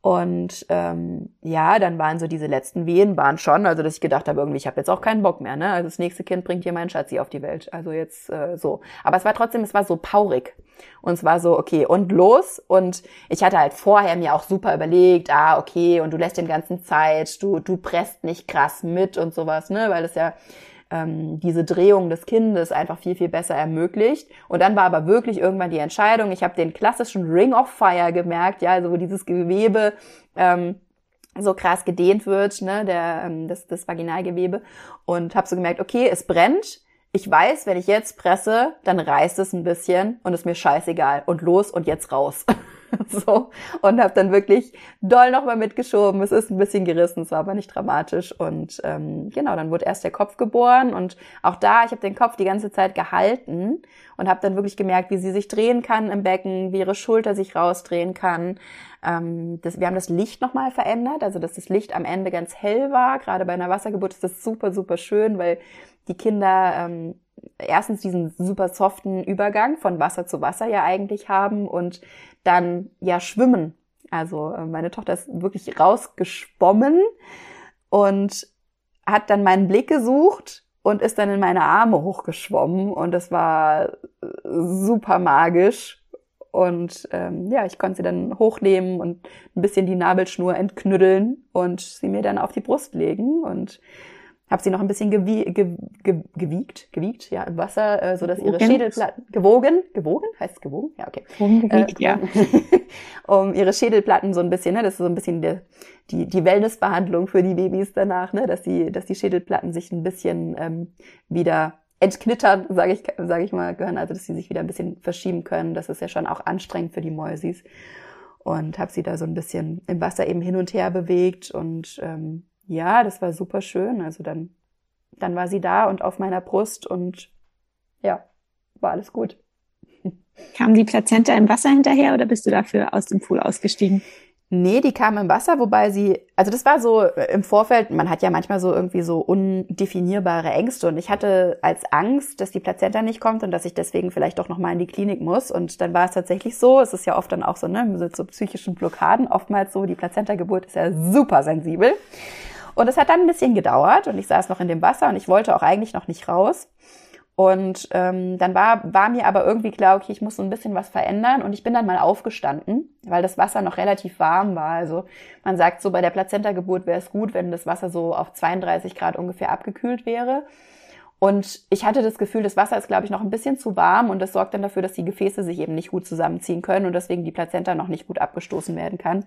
B: Und ähm, ja, dann waren so diese letzten Wehen waren schon, also dass ich gedacht habe, irgendwie, ich habe jetzt auch keinen Bock mehr, ne? Also das nächste Kind bringt hier meinen Schatzi auf die Welt. Also jetzt äh, so. Aber es war trotzdem, es war so paurig. Und es war so, okay, und los. Und ich hatte halt vorher mir auch super überlegt, ah, okay, und du lässt dem Ganzen Zeit, du, du presst nicht krass mit und sowas, ne? Weil es ja ähm, diese Drehung des Kindes einfach viel, viel besser ermöglicht. Und dann war aber wirklich irgendwann die Entscheidung, ich habe den klassischen Ring of Fire gemerkt, ja, also wo dieses Gewebe ähm, so krass gedehnt wird, ne, der, ähm, das, das Vaginalgewebe. Und habe so gemerkt, okay, es brennt. Ich weiß, wenn ich jetzt presse, dann reißt es ein bisschen und ist mir scheißegal. Und los und jetzt raus. so und habe dann wirklich doll nochmal mitgeschoben. Es ist ein bisschen gerissen, es war aber nicht dramatisch und ähm, genau, dann wurde erst der Kopf geboren und auch da, ich habe den Kopf die ganze Zeit gehalten und habe dann wirklich gemerkt, wie sie sich drehen kann im Becken, wie ihre Schulter sich rausdrehen kann. Ähm, das, wir haben das Licht nochmal verändert, also dass das Licht am Ende ganz hell war. Gerade bei einer Wassergeburt ist das super, super schön, weil die Kinder ähm, erstens diesen super soften Übergang von Wasser zu Wasser ja eigentlich haben und dann ja schwimmen. Also äh, meine Tochter ist wirklich rausgeschwommen und hat dann meinen Blick gesucht und ist dann in meine Arme hochgeschwommen und das war äh, super magisch. Und ähm, ja, ich konnte sie dann hochnehmen und ein bisschen die Nabelschnur entknüddeln und sie mir dann auf die Brust legen. Und habe sie noch ein bisschen gewie ge ge gewiegt, gewiegt, ja, im Wasser, äh, so dass ihre Schädelplatten gewogen, gewogen, heißt es gewogen, ja, okay, gewogen, gewiegt, äh, ja, um ihre Schädelplatten so ein bisschen, ne, das ist so ein bisschen die die, die Wellnessbehandlung für die Babys danach, ne, dass die dass die Schädelplatten sich ein bisschen ähm, wieder entknittern, sage ich sage ich mal, gehören, also dass sie sich wieder ein bisschen verschieben können. Das ist ja schon auch anstrengend für die Mäusis. Und habe sie da so ein bisschen im Wasser eben hin und her bewegt und ähm, ja, das war super schön. Also dann, dann war sie da und auf meiner Brust und ja, war alles gut.
A: Kam die Plazenta im Wasser hinterher oder bist du dafür aus dem Pool ausgestiegen?
B: Nee, die kam im Wasser, wobei sie, also das war so äh, im Vorfeld, man hat ja manchmal so irgendwie so undefinierbare Ängste und ich hatte als Angst, dass die Plazenta nicht kommt und dass ich deswegen vielleicht doch nochmal in die Klinik muss und dann war es tatsächlich so, es ist ja oft dann auch so, ne, mit so psychischen Blockaden, oftmals so, die Plazenta-Geburt ist ja super sensibel und es hat dann ein bisschen gedauert und ich saß noch in dem Wasser und ich wollte auch eigentlich noch nicht raus. Und ähm, dann war, war mir aber irgendwie klar, okay, ich muss so ein bisschen was verändern. Und ich bin dann mal aufgestanden, weil das Wasser noch relativ warm war. Also man sagt so, bei der Plazenta-Geburt wäre es gut, wenn das Wasser so auf 32 Grad ungefähr abgekühlt wäre. Und ich hatte das Gefühl, das Wasser ist, glaube ich, noch ein bisschen zu warm und das sorgt dann dafür, dass die Gefäße sich eben nicht gut zusammenziehen können und deswegen die Plazenta noch nicht gut abgestoßen werden kann.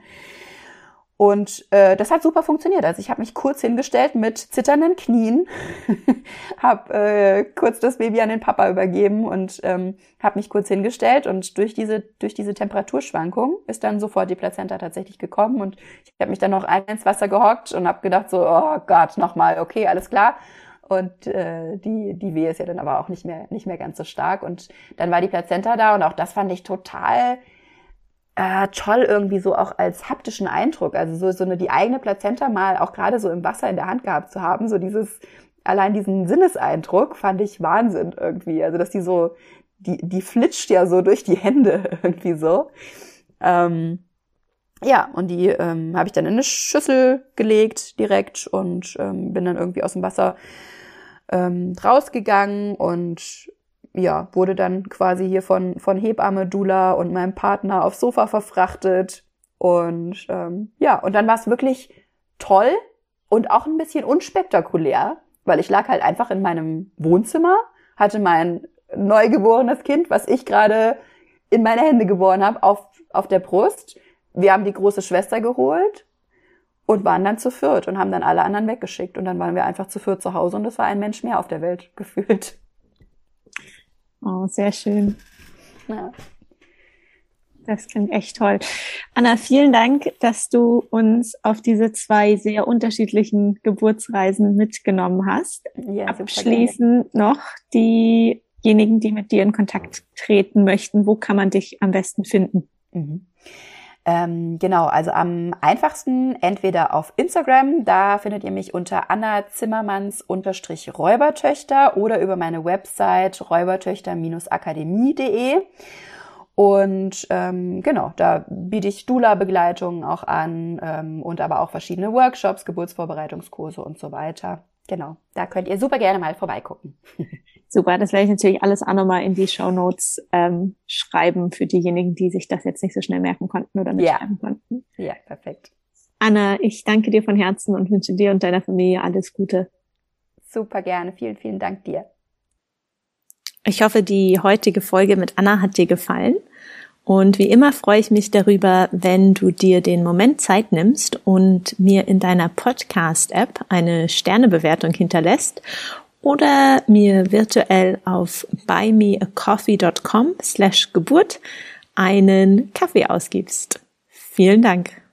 B: Und äh, das hat super funktioniert. Also ich habe mich kurz hingestellt mit zitternden Knien, habe äh, kurz das Baby an den Papa übergeben und ähm, habe mich kurz hingestellt. Und durch diese durch diese Temperaturschwankung ist dann sofort die Plazenta tatsächlich gekommen. Und ich habe mich dann noch ein ins Wasser gehockt und habe gedacht so, oh Gott, nochmal, okay, alles klar. und äh, die, die Wehe ist ja dann aber auch nicht mehr, nicht mehr ganz so stark. Und dann war die Plazenta da und auch das fand ich total äh, toll irgendwie so auch als haptischen Eindruck. Also so, so eine die eigene Plazenta mal auch gerade so im Wasser in der Hand gehabt zu haben, so dieses, allein diesen Sinneseindruck fand ich Wahnsinn irgendwie. Also dass die so, die, die flitscht ja so durch die Hände irgendwie so. Ähm, ja, und die ähm, habe ich dann in eine Schüssel gelegt direkt und ähm, bin dann irgendwie aus dem Wasser ähm, rausgegangen und ja, wurde dann quasi hier von, von Hebamme, Dula und meinem Partner aufs Sofa verfrachtet. Und ähm, ja, und dann war es wirklich toll und auch ein bisschen unspektakulär, weil ich lag halt einfach in meinem Wohnzimmer, hatte mein neugeborenes Kind, was ich gerade in meine Hände geboren habe, auf, auf der Brust. Wir haben die große Schwester geholt und waren dann zu viert und haben dann alle anderen weggeschickt. Und dann waren wir einfach zu viert zu Hause und es war ein Mensch mehr auf der Welt gefühlt.
A: Oh, sehr schön. Ja. Das klingt echt toll. Anna, vielen Dank, dass du uns auf diese zwei sehr unterschiedlichen Geburtsreisen mitgenommen hast. Ja, Abschließend noch diejenigen, die mit dir in Kontakt treten möchten. Wo kann man dich am besten finden? Mhm.
B: Ähm, genau, also am einfachsten entweder auf Instagram, da findet ihr mich unter Anna Zimmermanns unterstrich Räubertöchter oder über meine Website räubertöchter-akademie.de. Und ähm, genau, da biete ich Dula-Begleitungen auch an ähm, und aber auch verschiedene Workshops, Geburtsvorbereitungskurse und so weiter. Genau, da könnt ihr super gerne mal vorbeigucken.
A: Super, das werde ich natürlich alles auch nochmal in die Show Notes ähm, schreiben für diejenigen, die sich das jetzt nicht so schnell merken konnten oder nicht
B: ja.
A: schreiben konnten.
B: Ja, perfekt.
A: Anna, ich danke dir von Herzen und wünsche dir und deiner Familie alles Gute.
B: Super gerne. Vielen, vielen Dank dir.
A: Ich hoffe, die heutige Folge mit Anna hat dir gefallen. Und wie immer freue ich mich darüber, wenn du dir den Moment Zeit nimmst und mir in deiner Podcast-App eine Sternebewertung hinterlässt oder mir virtuell auf buymeacoffee.com slash Geburt einen Kaffee ausgibst. Vielen Dank.